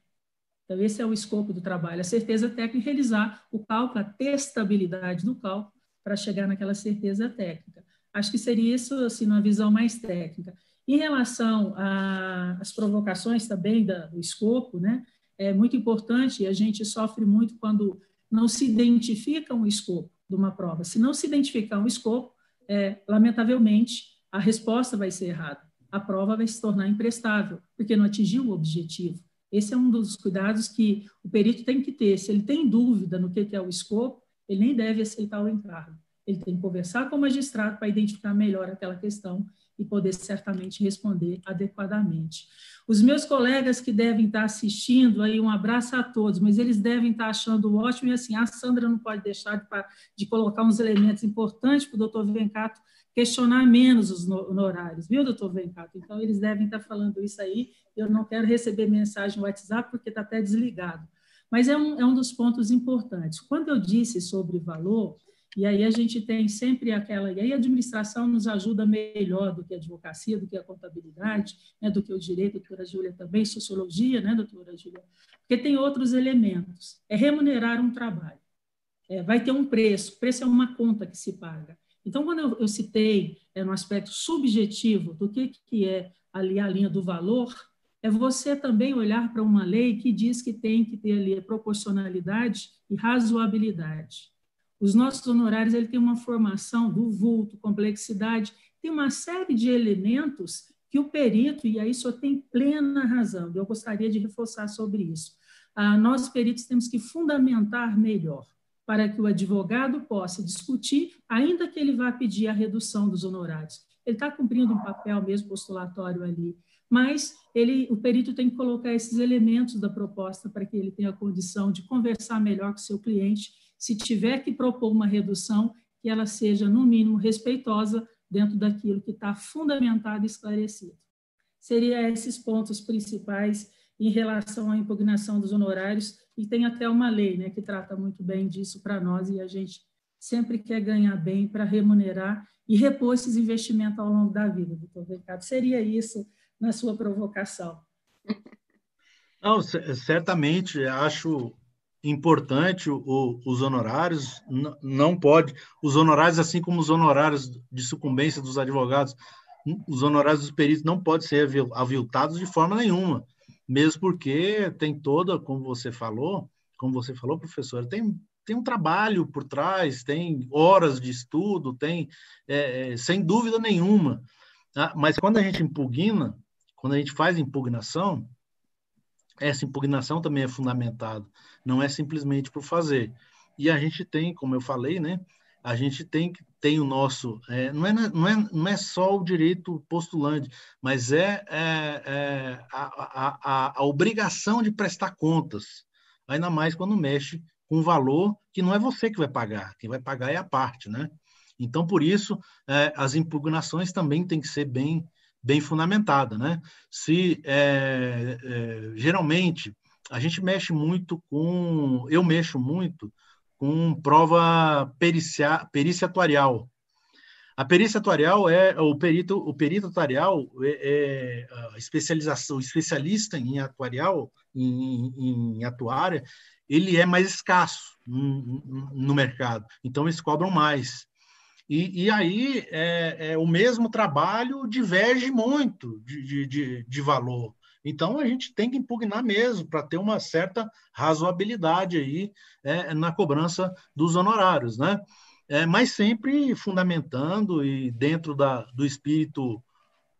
Então, esse é o escopo do trabalho, a certeza técnica realizar o cálculo, a testabilidade do cálculo para chegar naquela certeza técnica. Acho que seria isso, assim, numa visão mais técnica. Em relação às provocações também da, do escopo, né, é muito importante, e a gente sofre muito quando não se identifica um escopo de uma prova. Se não se identificar um escopo, é, lamentavelmente, a resposta vai ser errada. A prova vai se tornar imprestável, porque não atingiu o objetivo. Esse é um dos cuidados que o perito tem que ter. Se ele tem dúvida no que é o escopo, ele nem deve aceitar o encargo. Ele tem que conversar com o magistrado para identificar melhor aquela questão e poder certamente responder adequadamente. Os meus colegas que devem estar assistindo, aí um abraço a todos, mas eles devem estar achando ótimo, e assim, a Sandra não pode deixar de, de colocar uns elementos importantes para o doutor Vencato questionar menos os honorários, viu, doutor Vencato? Então, eles devem estar falando isso aí. Eu não quero receber mensagem no WhatsApp, porque está até desligado. Mas é um, é um dos pontos importantes. Quando eu disse sobre valor, e aí a gente tem sempre aquela. E aí a administração nos ajuda melhor do que a advocacia, do que a contabilidade, né, do que o direito, doutora Júlia também, sociologia, né, doutora Júlia? Porque tem outros elementos. É remunerar um trabalho. É, vai ter um preço, preço é uma conta que se paga. Então, quando eu, eu citei é, no aspecto subjetivo do que, que é ali a linha do valor, é você também olhar para uma lei que diz que tem que ter ali proporcionalidade e razoabilidade. Os nossos honorários ele tem uma formação do vulto, complexidade, tem uma série de elementos que o perito, e aí só tem plena razão, eu gostaria de reforçar sobre isso. Ah, nós, peritos, temos que fundamentar melhor. para que o advogado possa discutir, ainda que ele vá pedir a redução dos honorários. Ele está cumprindo um papel mesmo postulatório ali, mas ele, o perito tem que colocar esses elementos da proposta para que ele tenha condição de conversar melhor com o seu cliente. Se tiver que propor uma redução, que ela seja, no mínimo, respeitosa dentro daquilo que está fundamentado e esclarecido. Seriam esses pontos principais em relação à impugnação dos honorários, e tem até uma lei né, que trata muito bem disso para nós, e a gente sempre quer ganhar bem para remunerar e repor esses investimentos ao longo da vida, doutor Ricardo. Seria isso na sua provocação? Não, certamente, acho importante o, os honorários, não pode, os honorários, assim como os honorários de sucumbência dos advogados, os honorários dos peritos não podem ser aviltados de forma nenhuma mesmo porque tem toda, como você falou, como você falou, professor, tem, tem um trabalho por trás, tem horas de estudo, tem, é, é, sem dúvida nenhuma. Tá? Mas quando a gente impugna, quando a gente faz impugnação, essa impugnação também é fundamentada, não é simplesmente por fazer. E a gente tem, como eu falei, né, a gente tem, tem o nosso. É, não, é, não, é, não é só o direito postulante, mas é, é, é a, a, a, obrigação de prestar contas, ainda mais quando mexe com valor que não é você que vai pagar, quem vai pagar é a parte. Né? Então, por isso, é, as impugnações também têm que ser bem, bem fundamentadas. Né? Se, é, é, geralmente, a gente mexe muito com. Eu mexo muito com prova pericia, perícia atuarial. A perícia atuarial é o perito, o perito atuarial é, é a especialização, o especialista em atuarial, em, em atuária, ele é mais escasso no, no mercado, então eles cobram mais. E, e aí é, é, o mesmo trabalho diverge muito de, de, de valor. Então, a gente tem que impugnar mesmo para ter uma certa razoabilidade aí é, na cobrança dos honorários, né? É, mas sempre fundamentando e dentro da, do espírito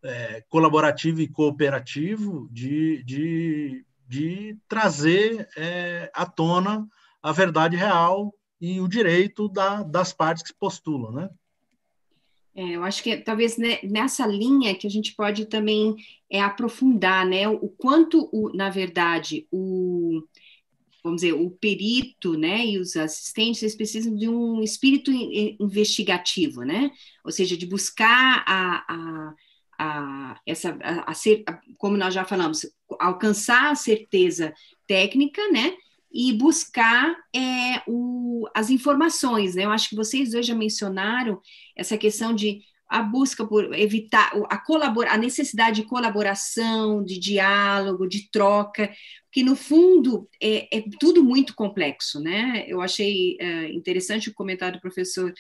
é, colaborativo e cooperativo de, de, de trazer é, à tona a verdade real e o direito da, das partes que se postulam, né? É, eu acho que talvez né, nessa linha que a gente pode também é, aprofundar, né, o quanto, o, na verdade, o vamos dizer, o perito, né, e os assistentes, eles precisam de um espírito investigativo, né, ou seja, de buscar a, a, a essa, a, a ser, como nós já falamos, alcançar a certeza técnica, né, e buscar é, o, as informações. Né? Eu acho que vocês dois já mencionaram essa questão de a busca por evitar a, colabora, a necessidade de colaboração, de diálogo, de troca, que no fundo é, é tudo muito complexo, né? Eu achei é, interessante o comentário do professor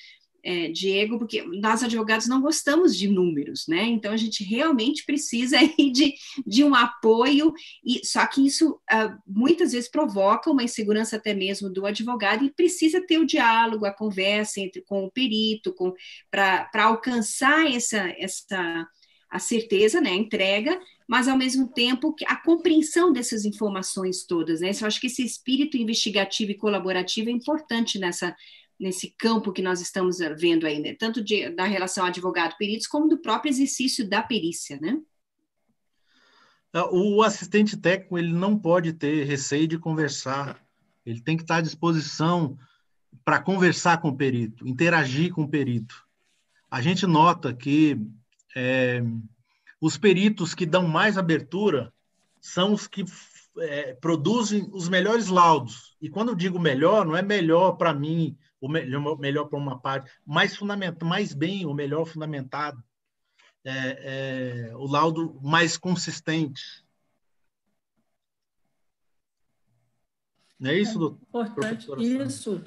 é, Diego, porque nós advogados não gostamos de números, né? Então a gente realmente precisa aí de, de um apoio, e só que isso uh, muitas vezes provoca uma insegurança até mesmo do advogado e precisa ter o diálogo, a conversa entre com o perito, com para alcançar essa, essa a certeza, né, a entrega, mas ao mesmo tempo a compreensão dessas informações todas, né? Eu acho que esse espírito investigativo e colaborativo é importante nessa nesse campo que nós estamos vendo aí, né? tanto de, da relação advogado-peritos, como do próprio exercício da perícia, né? É, o assistente técnico ele não pode ter receio de conversar, ele tem que estar à disposição para conversar com o perito, interagir com o perito. A gente nota que é, os peritos que dão mais abertura são os que é, produzem os melhores laudos. E quando eu digo melhor, não é melhor para mim o melhor, melhor para uma parte, mais fundamentado, mais bem, o melhor fundamentado, é, é, o laudo mais consistente. Não é isso, doutor? Importante. Isso.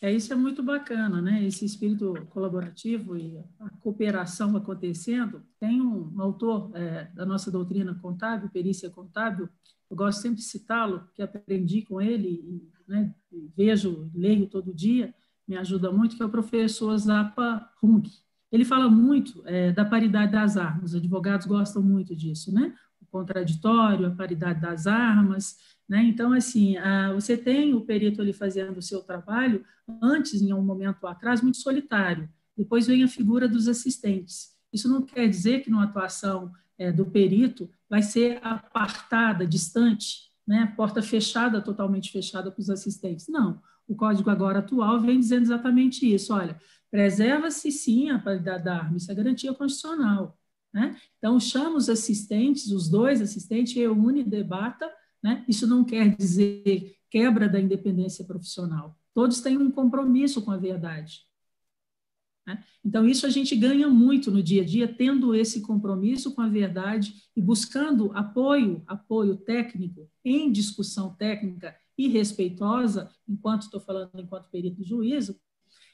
É, isso é muito bacana, né? Esse espírito colaborativo e a cooperação acontecendo. Tem um, um autor é, da nossa doutrina contábil, perícia contábil, eu gosto sempre de citá-lo, que aprendi com ele, e, né, vejo, leio todo dia, me ajuda muito, que é o professor Zappa Hung. Ele fala muito é, da paridade das armas, os advogados gostam muito disso, né? O contraditório, a paridade das armas, Né? Então, assim, a, você tem o perito ali fazendo o seu trabalho, antes, em um momento atrás, muito solitário. Depois vem a figura dos assistentes. Isso não quer dizer que numa atuação é, do perito vai ser apartada, distante, né? porta fechada, totalmente fechada para os assistentes. Não. O código agora atual vem dizendo exatamente isso. Olha, preserva-se sim a qualidade da arma, isso é garantia constitucional. Né? Então, chama os assistentes, os dois assistentes, reúne debata né? Isso não quer dizer quebra da independência profissional. Todos têm um compromisso com a verdade. Né? Então, isso a gente ganha muito no dia a dia, tendo esse compromisso com a verdade e buscando apoio, apoio técnico, em discussão técnica e respeitosa, enquanto estou falando enquanto perito do juízo,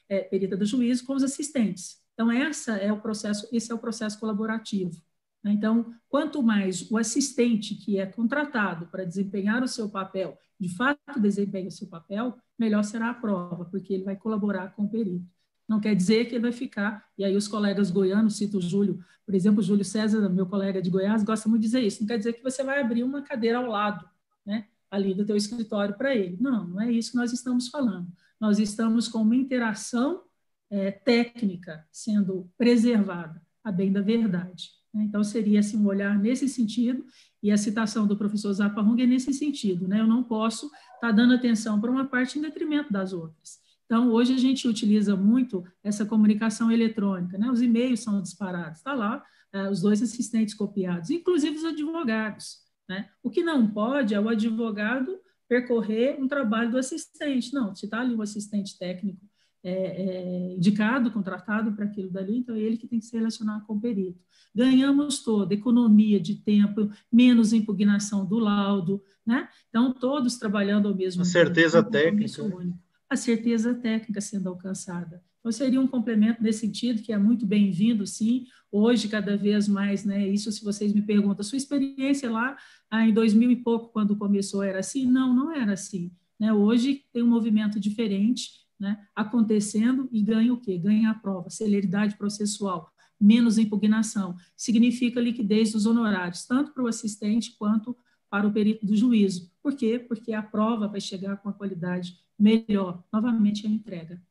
é, perita do juízo, com os assistentes. Então, essa é o processo, esse é o processo colaborativo. Né? Então, quanto mais o assistente que é contratado para desempenhar o seu papel, de fato desempenha o seu papel, melhor será a prova, porque ele vai colaborar com o perito. Não quer dizer que ele vai ficar, e aí os colegas goianos, cito o Júlio, por exemplo, o Júlio César, meu colega de Goiás, gosta muito de dizer isso, não quer dizer que você vai abrir uma cadeira ao lado, né, ali do teu escritório para ele. Não, não é isso que nós estamos falando. Nós estamos com uma interação é, técnica sendo preservada, a bem da verdade. Né? Então, seria assim, um olhar nesse sentido, e a citação do professor Zaparrung é nesse sentido. Né? Eu não posso estar tá dando atenção para uma parte em detrimento das outras. Então, hoje a gente utiliza muito essa comunicação eletrônica, né? os e-mails são disparados, está lá uh, os dois assistentes copiados, inclusive os advogados. Né? O que não pode é o advogado percorrer um trabalho do assistente. Não, se está ali o assistente técnico é, é, indicado, contratado para aquilo dali, então é ele que tem que se relacionar com o perito. Ganhamos toda economia de tempo, menos impugnação do laudo, né? Então, todos trabalhando ao mesmo a tempo. Certeza técnica. Único, a certeza técnica sendo alcançada. Então, seria um complemento nesse sentido, que é muito bem-vindo, sim. Hoje, cada vez mais, né? Isso, se vocês me perguntam, sua experiência lá ah, em 2000 e pouco, quando começou, era assim? Não, não era assim. Né? Hoje tem um movimento diferente, né, acontecendo e ganha o quê? Ganha a prova, celeridade processual, menos impugnação. Significa liquidez dos honorários, tanto para o assistente quanto para o perito do juízo. Por quê? Porque a prova vai chegar com a qualidade melhor. Novamente, a entrega.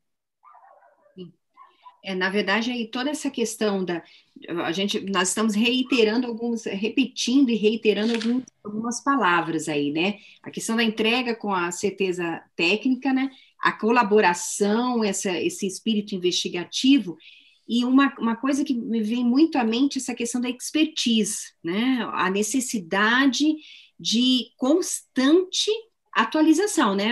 É, na verdade, aí toda essa questão da a gente nós estamos reiterando alguns, repetindo e reiterando alguns, algumas palavras aí, né? A questão da entrega com a certeza técnica, né? a colaboração, essa, esse espírito investigativo. E uma, uma coisa que me vem muito à mente é essa questão da expertise, né? a necessidade de constante atualização, né?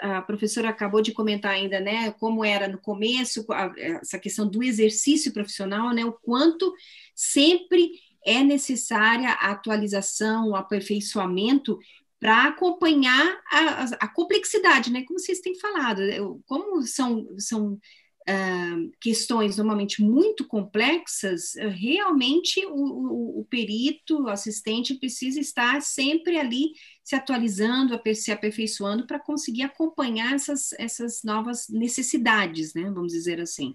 A professora acabou de comentar ainda, né? Como era no começo, essa questão do exercício profissional, né? O quanto sempre é necessária a atualização, o aperfeiçoamento para acompanhar a, a, complexidade, né? Como vocês têm falado, como são, são uh, questões normalmente muito complexas, realmente o, o, o, perito, o assistente precisa estar sempre ali se atualizando, se aperfeiçoando para conseguir acompanhar essas, essas novas necessidades, né? Vamos dizer assim.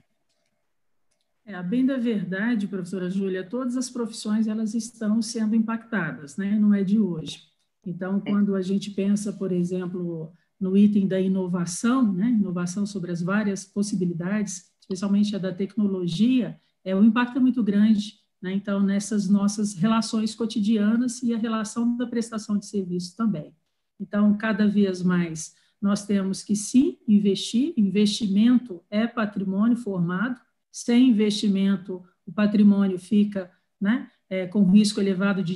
É, a bem da verdade, professora Júlia, todas as profissões elas estão sendo impactadas, né? Não é de hoje. Então, é. quando a gente pensa, por exemplo, no item da inovação, né, inovação sobre as várias possibilidades, especialmente a da tecnologia, é, o impacto é muito grande, né, então, nessas nossas relações cotidianas e a relação da prestação de serviço também. Então, cada vez mais, nós temos que sim investir, investimento é patrimônio formado, sem investimento, o patrimônio fica né, é, com risco elevado de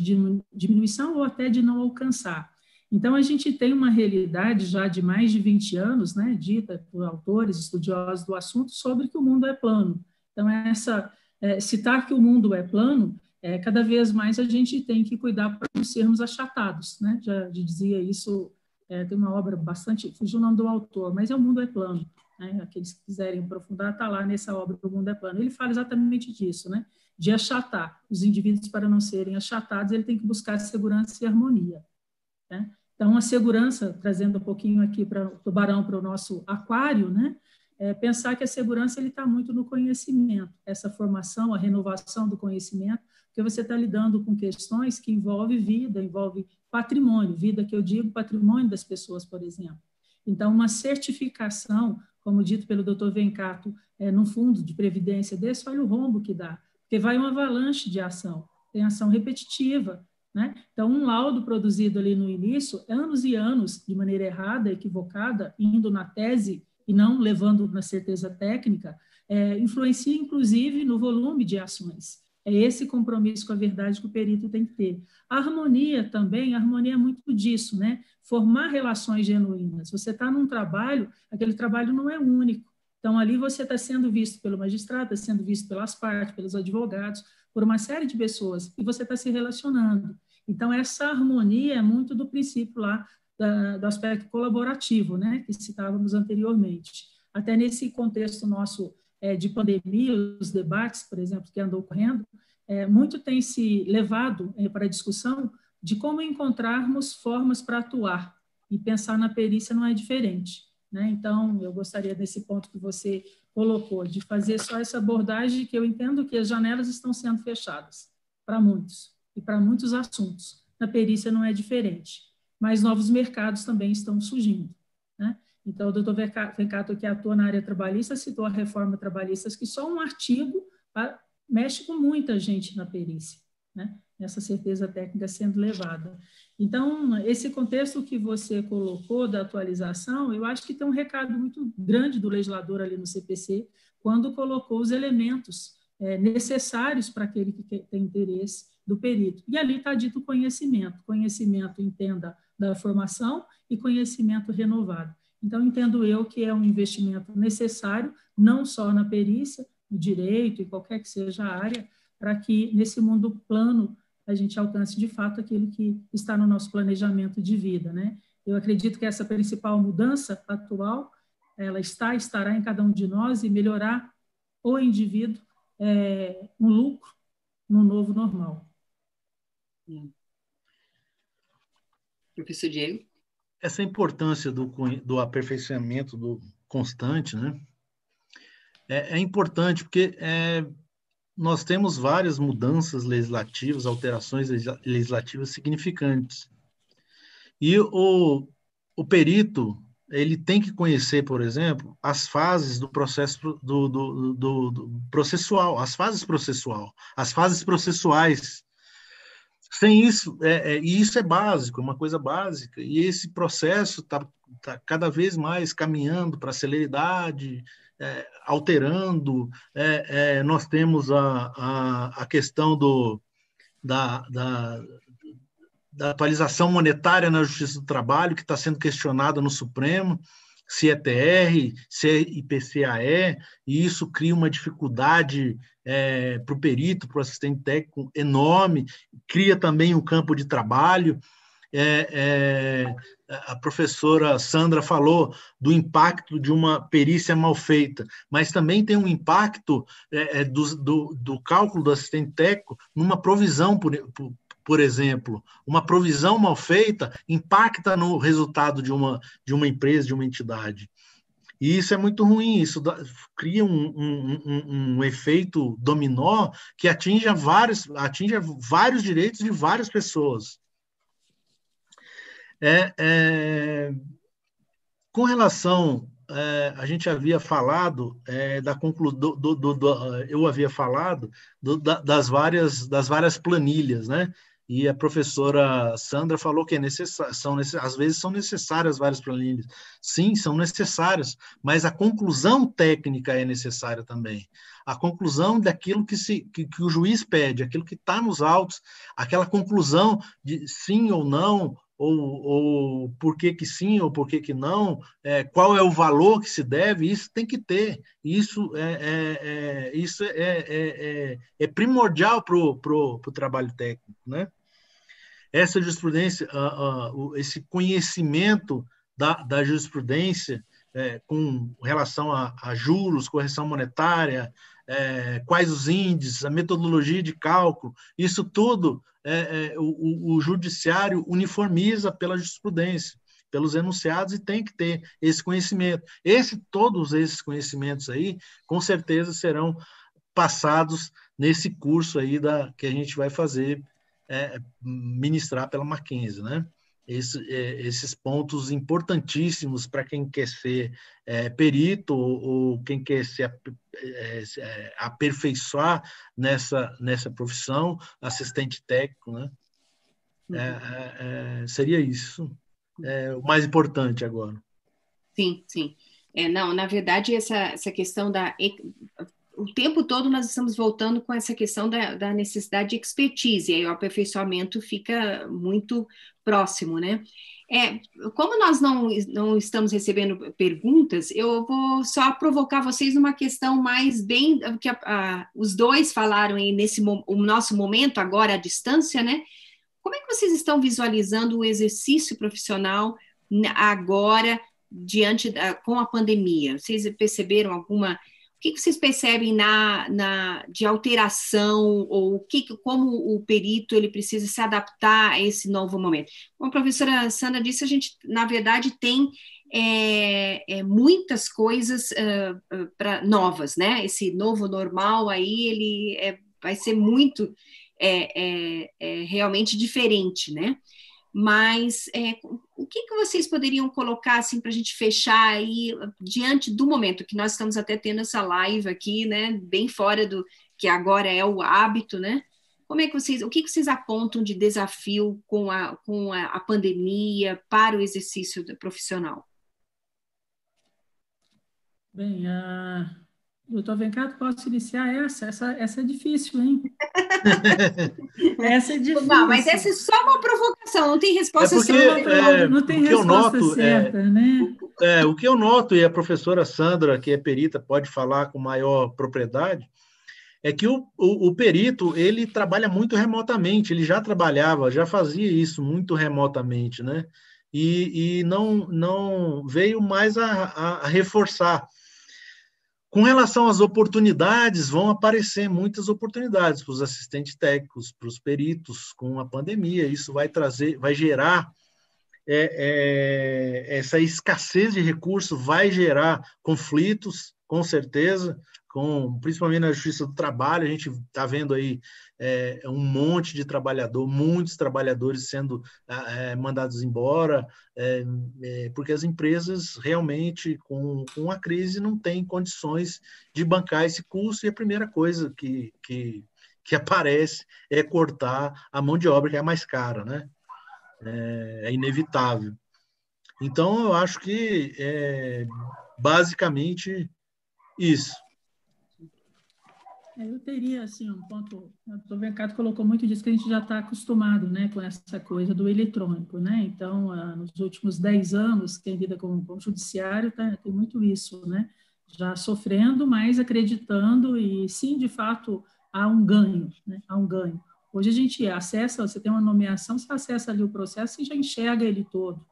diminuição ou até de não alcançar. Então, a gente tem uma realidade já de mais de 20 anos, né, dita por autores, estudiosos do assunto, sobre que o mundo é plano. Então, essa, é, citar que o mundo é plano, é, cada vez mais a gente tem que cuidar para não sermos achatados. Né? Já, dizia isso, é, tem uma obra bastante, fugiu o nome do autor, mas é O Mundo é Plano. Né? Aqueles que quiserem aprofundar, está lá nessa obra O Mundo é Plano. Ele fala exatamente disso, né? de achatar os indivíduos para não serem achatados, ele tem que buscar segurança e harmonia. Né? Então, a segurança, trazendo um pouquinho aqui para o tubarão para o nosso aquário, né? é, pensar que a segurança está muito no conhecimento, essa formação, a renovação do conhecimento, porque você está lidando com questões que envolvem vida, envolve patrimônio, vida que eu digo patrimônio das pessoas, por exemplo. Então, uma certificação, como dito pelo doutor Vencato, é, no fundo de previdência desse, olha o rombo que dá, porque vai uma avalanche de ação, tem ação repetitiva, né? Então, um laudo produzido ali no início, anos e anos, de maneira errada, equivocada, indo na tese e não levando na certeza técnica, é, influencia, inclusive, no volume de ações. É esse compromisso com a verdade que o perito tem que ter. A harmonia também, a harmonia é muito disso, né? Formar relações genuínas. Você está num trabalho, aquele trabalho não é único. Então, ali você está sendo visto pelo magistrado, está sendo visto pelas partes, pelos advogados, por uma série de pessoas, e você está se relacionando. Então, essa harmonia é muito do princípio lá da, do aspecto colaborativo, né, que citávamos anteriormente. Até nesse contexto nosso é, de pandemia, os debates, por exemplo, que andam ocorrendo, é, muito tem se levado é, para a discussão de como encontrarmos formas para atuar, e pensar na perícia não é diferente. Né? Então, eu gostaria desse ponto que você colocou, de fazer só essa abordagem que eu entendo que as janelas estão sendo fechadas para muitos, e para muitos assuntos. Na perícia não é diferente mas novos mercados também estão surgindo. Né? Então, o doutor Vencato, que atua na área trabalhista, citou a reforma trabalhista, que só um artigo mexe com muita gente na perícia, né? Essa certeza técnica sendo levada. Então, esse contexto que você colocou da atualização, eu acho que tem um recado muito grande do legislador ali no CPC, quando colocou os elementos é, necessários para aquele que tem interesse do perito. E ali está dito conhecimento. Conhecimento, entenda da formação e conhecimento renovado. Então, entendo eu que é um investimento necessário, não só na perícia, no direito e qualquer que seja a área, para que nesse mundo plano a gente alcance de fato aquilo que está no nosso planejamento de vida, né? Eu acredito que essa principal mudança atual, ela está, estará em cada um de nós e melhorar o indivíduo é, um lucro no novo normal. Hum. Professor Diego? Essa importância do, do aperfeiçoamento do constante, né? É, é importante porque é, nós temos várias mudanças legislativas, alterações legislativas significantes. E o, o perito, ele tem que conhecer, por exemplo, as fases do processo do, do, do, do processual, as fases processual, as fases processuais sem isso, é, é, e isso é básico, é uma coisa básica, e esse processo está tá cada vez mais caminhando para a celeridade, é, alterando. É, é, nós temos a, a, a questão do, da, da, da, atualização monetária na Justiça do Trabalho, que está sendo questionada no Supremo, se é TR, se é IPCAE, e isso cria uma dificuldade é, para o perito, para o assistente técnico enorme, cria também um campo de trabalho. É, é, a professora Sandra falou do impacto de uma perícia mal feita, mas também tem um impacto é, é do, do, do, cálculo do assistente técnico numa provisão, por, por, por exemplo. Uma provisão mal feita impacta no resultado de uma, de uma empresa, de uma entidade. E isso é muito ruim, isso dá, cria um, um, um, um, efeito dominó que atinge vários, atinge vários direitos de várias pessoas. É, é, com relação, é, a gente havia falado é, da conclu, do, do, do, eu havia falado das, várias, das várias planilhas, né? e a professora Sandra falou que é necessário, são às vezes são necessárias várias planilhas. Sim, são necessárias, mas a conclusão técnica é necessária também. A conclusão daquilo que, se, que, que o juiz pede, aquilo que está nos autos, aquela conclusão de sim ou não, ou, ou por que, que sim ou por que, que não, é, qual é o valor que se deve, isso tem que ter. Isso é, é, é isso é, é, é, é primordial para o trabalho técnico. Né? essa jurisprudência, uh, uh, esse conhecimento da, da jurisprudência é, com relação a, a, juros, correção monetária, é, quais os índices, a metodologia de cálculo, isso tudo é, é o, o, judiciário uniformiza pela jurisprudência. pelos enunciados e tem que ter esse conhecimento. Esse, todos esses conhecimentos aí, com certeza serão passados nesse curso aí da, que a gente vai fazer, é, ministrar pela Mackenzie, né? Esse, é, esses pontos importantíssimos para quem quer ser é, perito ou, ou, quem quer se é, é, aperfeiçoar nessa, nessa profissão, assistente técnico, né? É, seria isso o mais importante agora. Sim, sim. É, não, na verdade, essa, essa questão da o tempo todo nós estamos voltando com essa questão da, da necessidade de expertise, e aí o aperfeiçoamento fica muito próximo, né? É, como nós não, não estamos recebendo perguntas, eu vou só provocar vocês numa questão mais bem que a, a, os dois falaram aí nesse o nosso momento agora à distância, né? Como é que vocês estão visualizando o exercício profissional agora diante da, com a pandemia? Vocês perceberam alguma o que, vocês percebem na, na, de alteração ou o que, como o perito ele precisa se adaptar a esse novo momento? Como a professora Sandra disse, a gente, na verdade, tem é, é, muitas coisas uh, novas, né? Esse novo normal aí, ele é, vai ser muito é, é, é realmente diferente, né? Mas é, o que, que vocês poderiam colocar assim para a gente fechar aí diante do momento que nós estamos até tendo essa live aqui, né, bem fora do que agora é o hábito, né? Como é que vocês, o que, que vocês apontam de desafio com a, com a, a pandemia para o exercício profissional? Bem, uh, Doutor Vencato, posso iniciar essa? Essa, essa é difícil, hein? essa é difícil. Não, mas essa é só uma provocação, não tem resposta é porque, certa. É, não tem resposta noto, certa, é, né? É, o que eu noto, e a professora Sandra, que é perita, pode falar com maior propriedade, é que o, o, o, perito ele trabalha muito remotamente, ele já trabalhava, já fazia isso muito remotamente, né? E, e não, não veio mais a, a reforçar. Com relação às oportunidades, vão aparecer muitas oportunidades para os assistentes técnicos, para os peritos com a pandemia. Isso vai trazer, vai gerar é, é, essa escassez de recursos, vai gerar conflitos, com certeza, com principalmente na justiça do trabalho. A gente está vendo aí é, um monte de trabalhador, muitos trabalhadores sendo é, mandados embora, é, é, porque as empresas realmente, com, com a crise, não têm condições de bancar esse custo, e a primeira coisa que, que, que aparece é cortar a mão de obra, que é a mais cara, né? É, é inevitável. Então, eu acho que é basicamente isso. É, eu teria, assim, um ponto, o Vencato colocou muito disso, que a gente já está acostumado, né, com essa coisa do eletrônico, né, então, ah, nos últimos 10 anos, quem lida com, com o judiciário tá, tem muito isso, né, já sofrendo, mas acreditando e, sim, de fato, há um ganho, né, há um ganho. Hoje a gente acessa, você tem uma nomeação, você acessa ali o processo e já enxerga ele todo,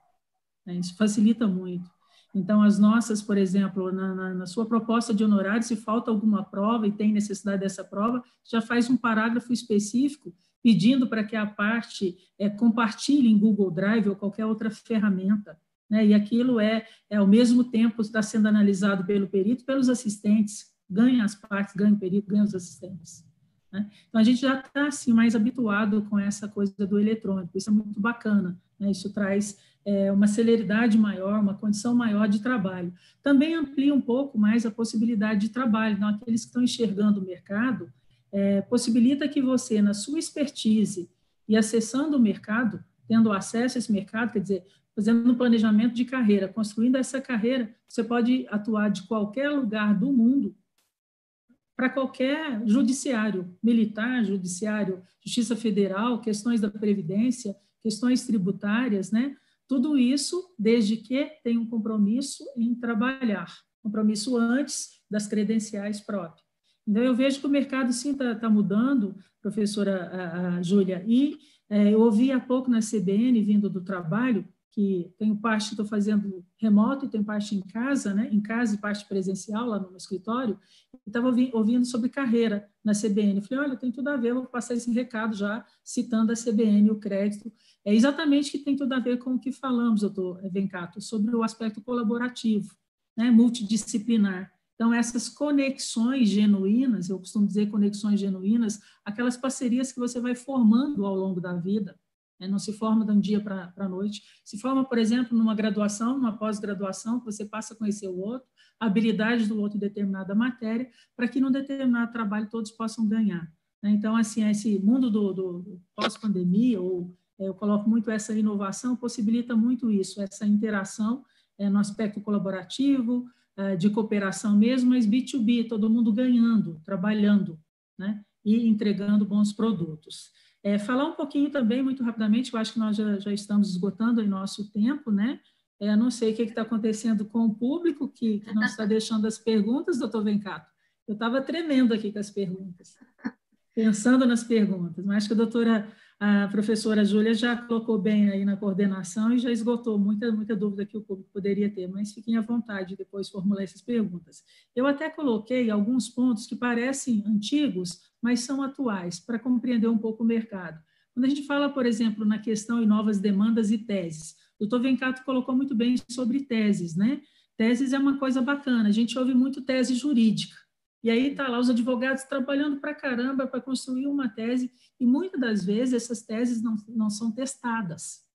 né, isso facilita muito. Então, as nossas, por exemplo, na, na, na, sua proposta de honorário, se falta alguma prova e tem necessidade dessa prova, já faz um parágrafo específico pedindo para que a parte é, compartilhe em Google Drive ou qualquer outra ferramenta. Né? E aquilo é, é, ao mesmo tempo, está sendo analisado pelo perito pelos assistentes, ganha as partes, ganha o perito, ganha os assistentes. Né? Então, a gente já está assim, mais habituado com essa coisa do eletrônico, isso é muito bacana. Né? Isso traz é, uma celeridade maior, uma condição maior de trabalho. Também amplia um pouco mais a possibilidade de trabalho. Então, aqueles que estão enxergando o mercado, é, possibilita que você, na sua expertise e acessando o mercado, tendo acesso a esse mercado, quer dizer, fazendo um planejamento de carreira, construindo essa carreira, você pode atuar de qualquer lugar do mundo para qualquer judiciário, militar, judiciário, justiça federal, questões da previdência, questões tributárias, né? Tudo isso desde que tenha um compromisso em trabalhar, compromisso antes das credenciais próprias. Então, eu vejo que o mercado sim está tá mudando, professora Júlia, e é, eu ouvi há pouco na CBN, vindo do trabalho, que tenho parte que estou fazendo remoto e tenho parte em casa, né? Em casa e parte presencial lá no, escritório. Estava ouvindo sobre carreira na CBN. Falei, olha, tem tudo a ver, vou passar esse recado já citando a CBN, o crédito. É exatamente que tem tudo a ver com o que falamos, doutor Vencato, sobre o aspecto colaborativo, né? multidisciplinar. Então, essas conexões genuínas, eu costumo dizer conexões genuínas, aquelas parcerias que você vai formando ao longo da vida, né? não se forma de um dia para a noite, se forma, por exemplo, numa graduação, numa pós-graduação, que você passa a conhecer o outro, habilidades do outro em determinada matéria, para que num determinado trabalho todos possam ganhar. Né? Então, assim, esse mundo do, do pós-pandemia, ou é, eu coloco muito essa inovação, possibilita muito isso, essa interação é, no aspecto colaborativo, é, de cooperação mesmo, mas B2B, todo mundo ganhando, trabalhando, né? E entregando bons produtos. É, falar um pouquinho também, muito rapidamente, eu acho que nós já, já estamos esgotando o nosso tempo, né? É, não sei o que está acontecendo com o público, que, que não está deixando as perguntas, doutor Vencato. Eu estava tremendo aqui com as perguntas, pensando nas perguntas, mas acho que a doutora a professora Júlia já colocou bem aí na coordenação e já esgotou muita, muita dúvida que o público poderia ter, mas fiquem à vontade de depois formular essas perguntas. Eu até coloquei alguns pontos que parecem antigos, mas são atuais, para compreender um pouco o mercado. Quando a gente fala, por exemplo, na questão em novas demandas e teses, o doutor Vencato colocou muito bem sobre teses, né? Teses é uma coisa bacana, a gente ouve muito tese jurídica, e aí está lá os advogados trabalhando para caramba para construir uma tese, e muitas das vezes essas teses não, não são testadas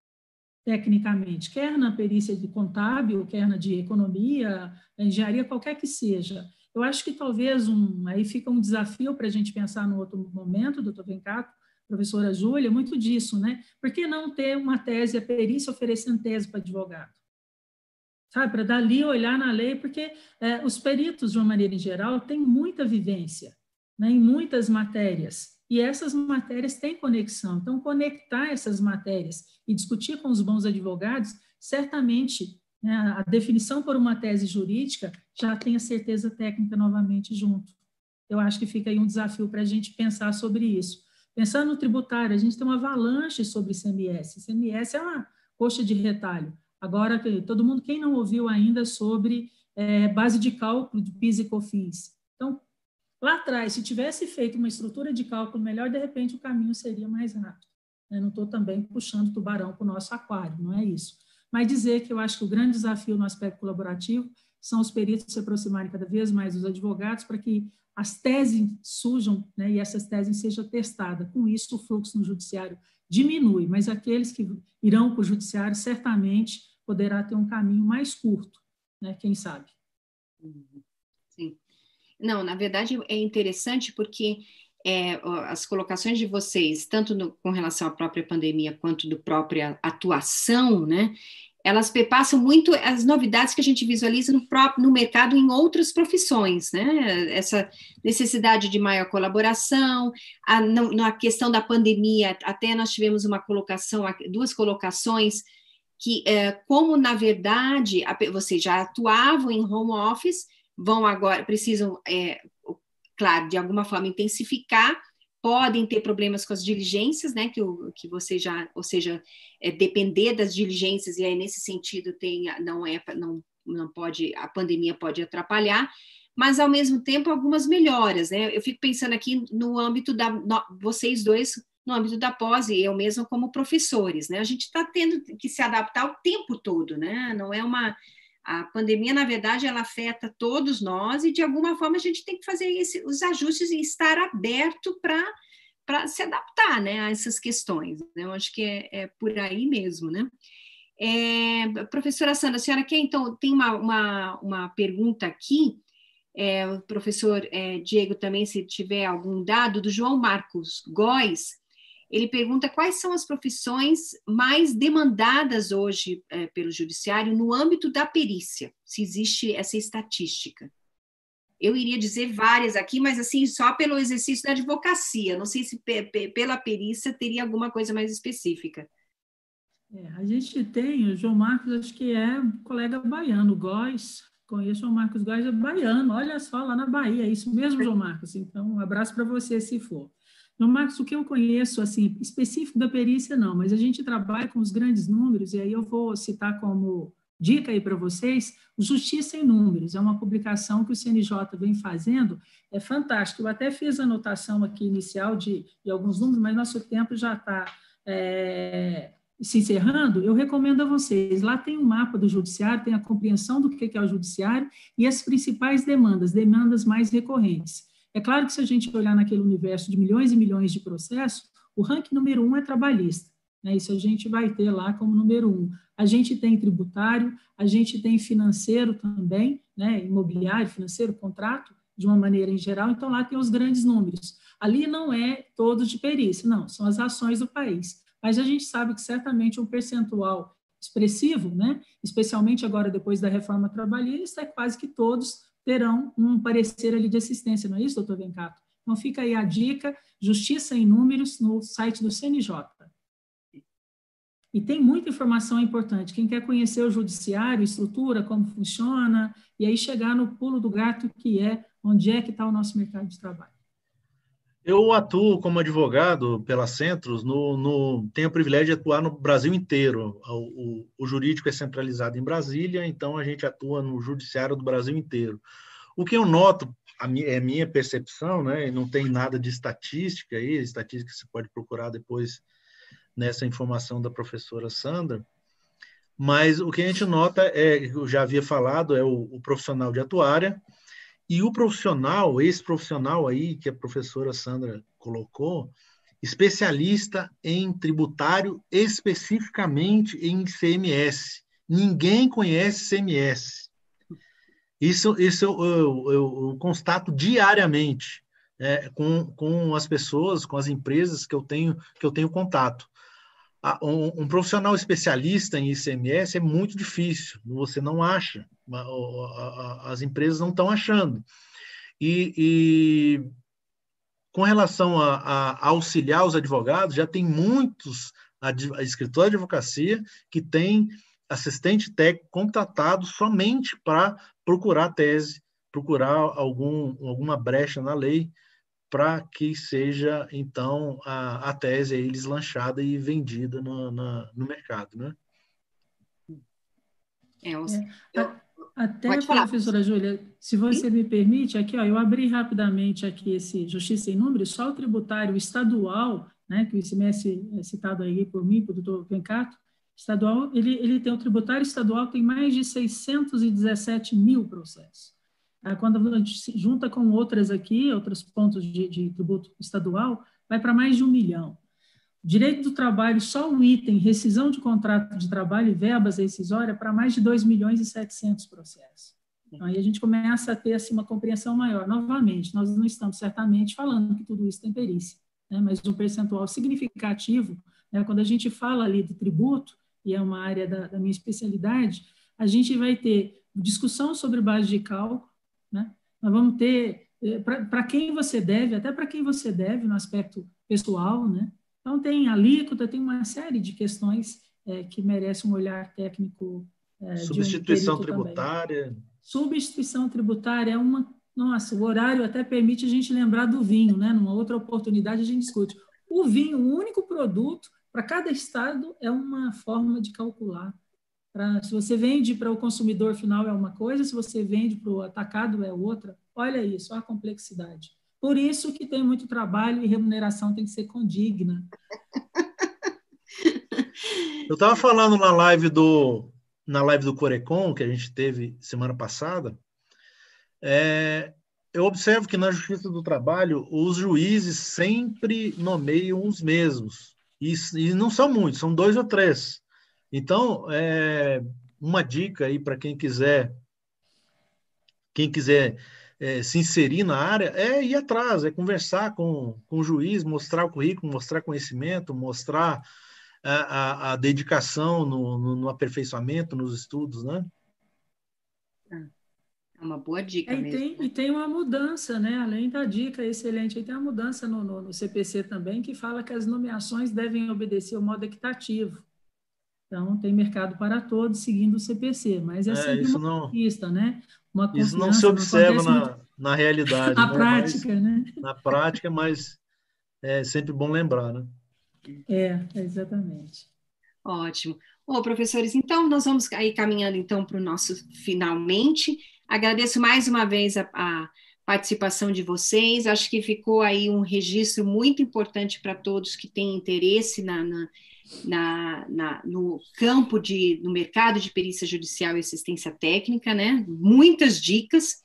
tecnicamente, quer na perícia de contábil, quer na de economia, engenharia, qualquer que seja. Eu acho que talvez um, aí fica um desafio para a gente pensar no outro momento, doutor Vencato, professora Júlia, muito disso, né? Por que não ter uma tese, a perícia oferecendo tese para advogado? sabe? Para dali olhar na lei, porque é, os peritos, de uma maneira em geral, têm muita vivência né, em muitas matérias. E essas matérias têm conexão. Então, conectar essas matérias e discutir com os bons advogados, certamente né, a definição por uma tese jurídica já tem a certeza técnica novamente junto. Eu acho que fica aí um desafio para a gente pensar sobre isso. Pensando no tributário, a gente tem uma avalanche sobre ICMS. ICMS é uma coxa de retalho. Agora, todo mundo, quem não ouviu ainda sobre é, base de cálculo de PIS e COFINS? Então, lá atrás, se tivesse feito uma estrutura de cálculo melhor, de repente o caminho seria mais rápido. Eu não estou também puxando tubarão para o nosso aquário, não é isso. Mas dizer que eu acho que o grande desafio no aspecto colaborativo são os peritos se aproximarem cada vez mais dos advogados para que as teses surjam né, e essas teses sejam testadas. Com isso, o fluxo no judiciário diminui, mas aqueles que irão para o judiciário certamente poderá ter um caminho mais curto, né? Quem sabe? Sim. Não, na verdade é interessante porque é, as colocações de vocês, tanto no, com relação à própria pandemia quanto do própria atuação, né? Elas perpassam muito as novidades que a gente visualiza no próprio no mercado em outras profissões, né? Essa necessidade de maior colaboração, a, na questão da pandemia, até nós tivemos uma colocação, duas colocações que é, como na verdade vocês já atuavam em home office, vão agora precisam, é, claro, de alguma forma intensificar, podem ter problemas com as diligências, né? Que, o, que você já, ou seja, é, depender das diligências e aí nesse sentido tem, não é, não, não pode, a pandemia pode atrapalhar, mas ao mesmo tempo algumas melhoras, né? Eu fico pensando aqui no âmbito da no, vocês dois no âmbito da pós e eu mesma como professores, né? A gente está tendo que se adaptar o tempo todo, né? Não é uma a pandemia, na verdade, ela afeta todos nós e de alguma forma a gente tem que fazer esse, os ajustes e estar aberto para se adaptar, né, a essas questões. Né? Eu acho que é, é por aí mesmo, né? É, professora Sandra, a senhora quer, então, tem uma, uma, uma pergunta aqui, é, o professor é, Diego também, se tiver algum dado, do João Marcos Góes, ele pergunta quais são as profissões mais demandadas hoje é, pelo judiciário no âmbito da perícia, se existe essa estatística. Eu iria dizer várias aqui, mas assim, só pelo exercício da advocacia. Não sei se pela perícia teria alguma coisa mais específica. É, a gente tem, o João Marcos, acho que é colega baiano, Góis, conheço o João Marcos Góis, é baiano, olha só, lá na Bahia, é isso mesmo, João Marcos. Então, um abraço para você, se for. No Marcos, o que eu conheço, assim, específico da perícia, não, mas a gente trabalha com os grandes números, e aí eu vou citar como dica aí para vocês, Justiça em Números, é uma publicação que o CNJ vem fazendo, é fantástico. Eu até fiz a anotação aqui inicial de, de alguns números, mas nosso tempo já está é, se encerrando. Eu recomendo a vocês, lá tem um mapa do judiciário, tem a compreensão do que é o judiciário e as principais demandas, demandas mais recorrentes. É claro que se a gente olhar naquele universo de milhões e milhões de processos, o ranking número um é trabalhista. Né? Isso a gente vai ter lá como número um. A gente tem tributário, a gente tem financeiro também, né? imobiliário, financeiro, contrato, de uma maneira em geral, então lá tem os grandes números. Ali não é todos de perícia, não, são as ações do país. Mas a gente sabe que certamente um percentual expressivo, né? especialmente agora depois da reforma trabalhista, é quase que todos terão um parecer ali de assistência, não é isso, doutor Vencato? Então fica aí a dica, Justiça em Números, no site do CNJ. E tem muita informação importante. Quem quer conhecer o judiciário, estrutura, como funciona, e aí chegar no pulo do gato, que é onde é que está o nosso mercado de trabalho. Eu atuo como advogado pela Centros, no, no, tenho o privilégio de atuar no Brasil inteiro. O, o, o, jurídico é centralizado em Brasília, então a gente atua no judiciário do Brasil inteiro. O que eu noto, a minha, é minha percepção, né, não tem nada de estatística aí, estatística você pode procurar depois nessa informação da professora Sandra, mas o que a gente nota é, eu já havia falado, é o, o profissional de atuária, e o profissional, esse profissional aí que a professora Sandra colocou, especialista em tributário, especificamente em CMS. Ninguém conhece CMS. Isso, isso eu, eu, eu constato diariamente é, com, com as pessoas, com as empresas que eu tenho, que eu tenho contato um, profissional especialista em ICMS é muito difícil, você não acha, as empresas não estão achando. E, e, com relação a, a, auxiliar os advogados, já tem muitos escritórios de advocacia que têm assistente técnico contratado somente para procurar tese, procurar algum, alguma brecha na lei para que seja, então, a, a tese aí deslanchada e vendida no, na, no mercado, né? É, eu, é, até, professora Júlia, se você Sim? me permite, aqui, ó, eu abri rapidamente aqui esse Justiça em Números, só o tributário estadual, né, que o ICMS é citado aí por mim, por doutor Vencato, estadual, ele, ele tem o tributário estadual, tem mais de 617 mil processos. Ah, quando a gente se junta com outras aqui, outros pontos de, de tributo estadual, vai para mais de um milhão. Direito do trabalho, só um item, rescisão de contrato de trabalho e verbas rescisórias, para mais de 2 milhões e 700 processos. Então, aí a gente começa a ter assim, uma compreensão maior. Novamente, nós não estamos certamente falando que tudo isso tem perícia, né? mas um percentual significativo, né? quando a gente fala ali do tributo, e é uma área da, da minha especialidade, a gente vai ter discussão sobre base de cálculo, né? Nós vamos ter eh, para quem você deve, até para quem você deve no aspecto pessoal, né? Então tem alíquota, tem uma série de questões é, que merecem um olhar técnico. É, Substituição um tributária. Também. Substituição tributária é uma. Nossa, o horário até permite a gente lembrar do vinho, né? Numa outra oportunidade a gente discute. O vinho, o único produto para cada estado é uma forma de calcular Pra, se você vende para o consumidor final é uma coisa, se você vende para o atacado é outra. Olha isso, olha a complexidade. Por isso que tem muito trabalho e remuneração tem que ser condigna. Eu estava falando na live do na live do Corecon que a gente teve semana passada. É, eu observo que na Justiça do Trabalho os juízes sempre nomeiam os mesmos e, e não são muitos, são dois ou três. Então, é, uma dica aí para quem quiser, quem quiser é, se inserir na área, é ir atrás, é conversar com, com o juiz, mostrar o currículo, mostrar conhecimento, mostrar a, a, a dedicação no, no, no, aperfeiçoamento, nos estudos, né? É uma boa dica é, e mesmo. Tem, né? E tem uma mudança, né? Além da dica excelente, aí tem uma mudança no, no, no CPC também, que fala que as nomeações devem obedecer ao modo equitativo. Então, tem mercado para todos, seguindo o CPC, mas é, é sempre uma não, conquista, né? Uma isso não se observa na, muito... na realidade. na né? prática, mas, né? Na prática, mas é sempre bom lembrar, né? É, exatamente. Ótimo. Bom, professores, então nós vamos aí caminhando então para o nosso finalmente. Agradeço mais uma vez a, a participação de vocês. Acho que ficou aí um registro muito importante para todos que têm interesse na, na, na, na, no campo de, no mercado de perícia judicial e assistência técnica, né? Muitas dicas.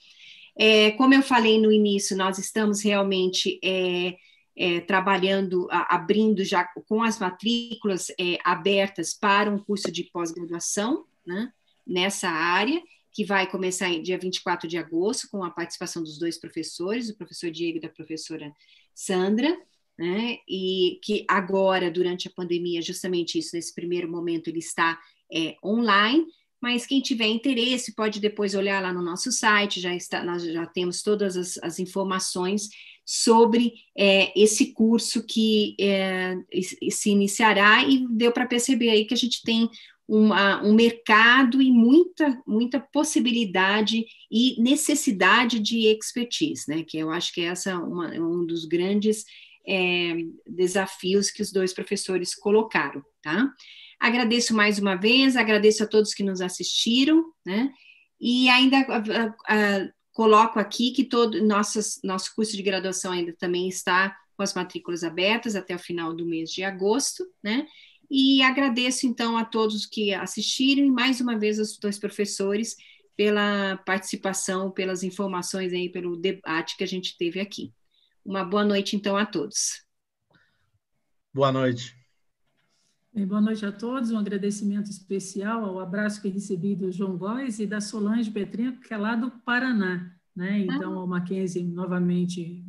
É, como eu falei no início, nós estamos realmente é, é, trabalhando, a, abrindo já com as matrículas é, abertas para um curso de pós-graduação né, nessa área, que vai começar em dia 24 de agosto, com a participação dos dois professores, o professor Diego e da professora Sandra, né, e que agora, durante a pandemia, justamente isso, nesse primeiro momento, ele está é, online, mas quem tiver interesse pode depois olhar lá no nosso site, já está, nós já temos todas as, as informações sobre é, esse curso que é, se iniciará e deu para perceber aí que a gente tem uma, um mercado e muita, muita possibilidade e necessidade de expertise, né? Que eu acho que essa é uma, um dos grandes é, desafios que os dois professores colocaram, tá? Agradeço mais uma vez, agradeço a todos que nos assistiram, né? E ainda a, a, coloco aqui que todo nossos, nosso curso de graduação ainda também está com as matrículas abertas até o final do mês de agosto, né? E agradeço então a todos que assistiram e mais uma vez aos dois professores pela participação, pelas informações aí, pelo debate que a gente teve aqui. Uma boa noite então a todos. Boa noite. Bem, boa noite a todos, um agradecimento especial ao abraço que recebi do João Góes e da Solange Petrinho, que é lá do Paraná. Né? Então, ao Mackenzie, novamente,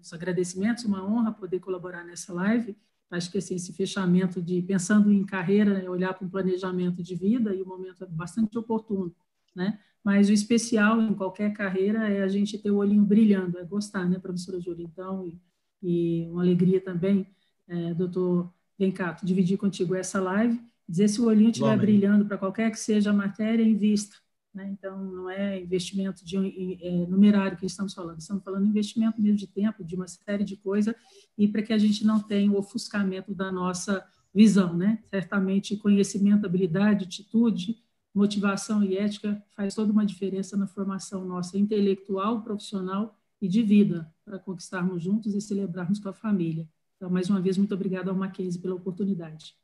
os agradecimentos, uma honra poder colaborar nessa live. Acho que assim, esse fechamento de pensando em carreira, olhar para um planejamento de vida, e o momento é bastante oportuno. Né? Mas o especial em qualquer carreira é a gente ter o olhinho brilhando, é gostar, né, professora Júlia? Então, e, e uma alegria também, é, doutor cá, dividir contigo essa live, dizer se o olhinho estiver brilhando para qualquer que seja a matéria, invista. Né? Então, não é investimento de é, numerário que estamos falando, estamos falando de investimento mesmo de tempo, de uma série de coisas, e para que a gente não tenha o ofuscamento da nossa visão. Né? Certamente, conhecimento, habilidade, atitude, motivação e ética faz toda uma diferença na formação nossa intelectual, profissional e de vida, para conquistarmos juntos e celebrarmos com a família. Então, mais uma vez, muito obrigada ao Mackenzie pela oportunidade.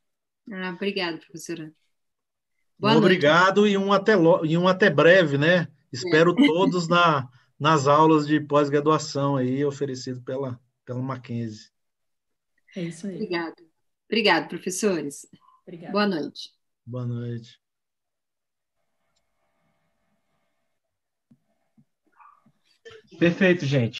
Ah, obrigada, professora. Boa Obrigado e um, até lo... e um até breve, né? Espero é. todos na, nas aulas de pós-graduação aí oferecido pela, pela Mackenzie. É isso aí. Obrigado. Obrigado, professores. Obrigada. Boa noite. Boa noite. Perfeito, gente.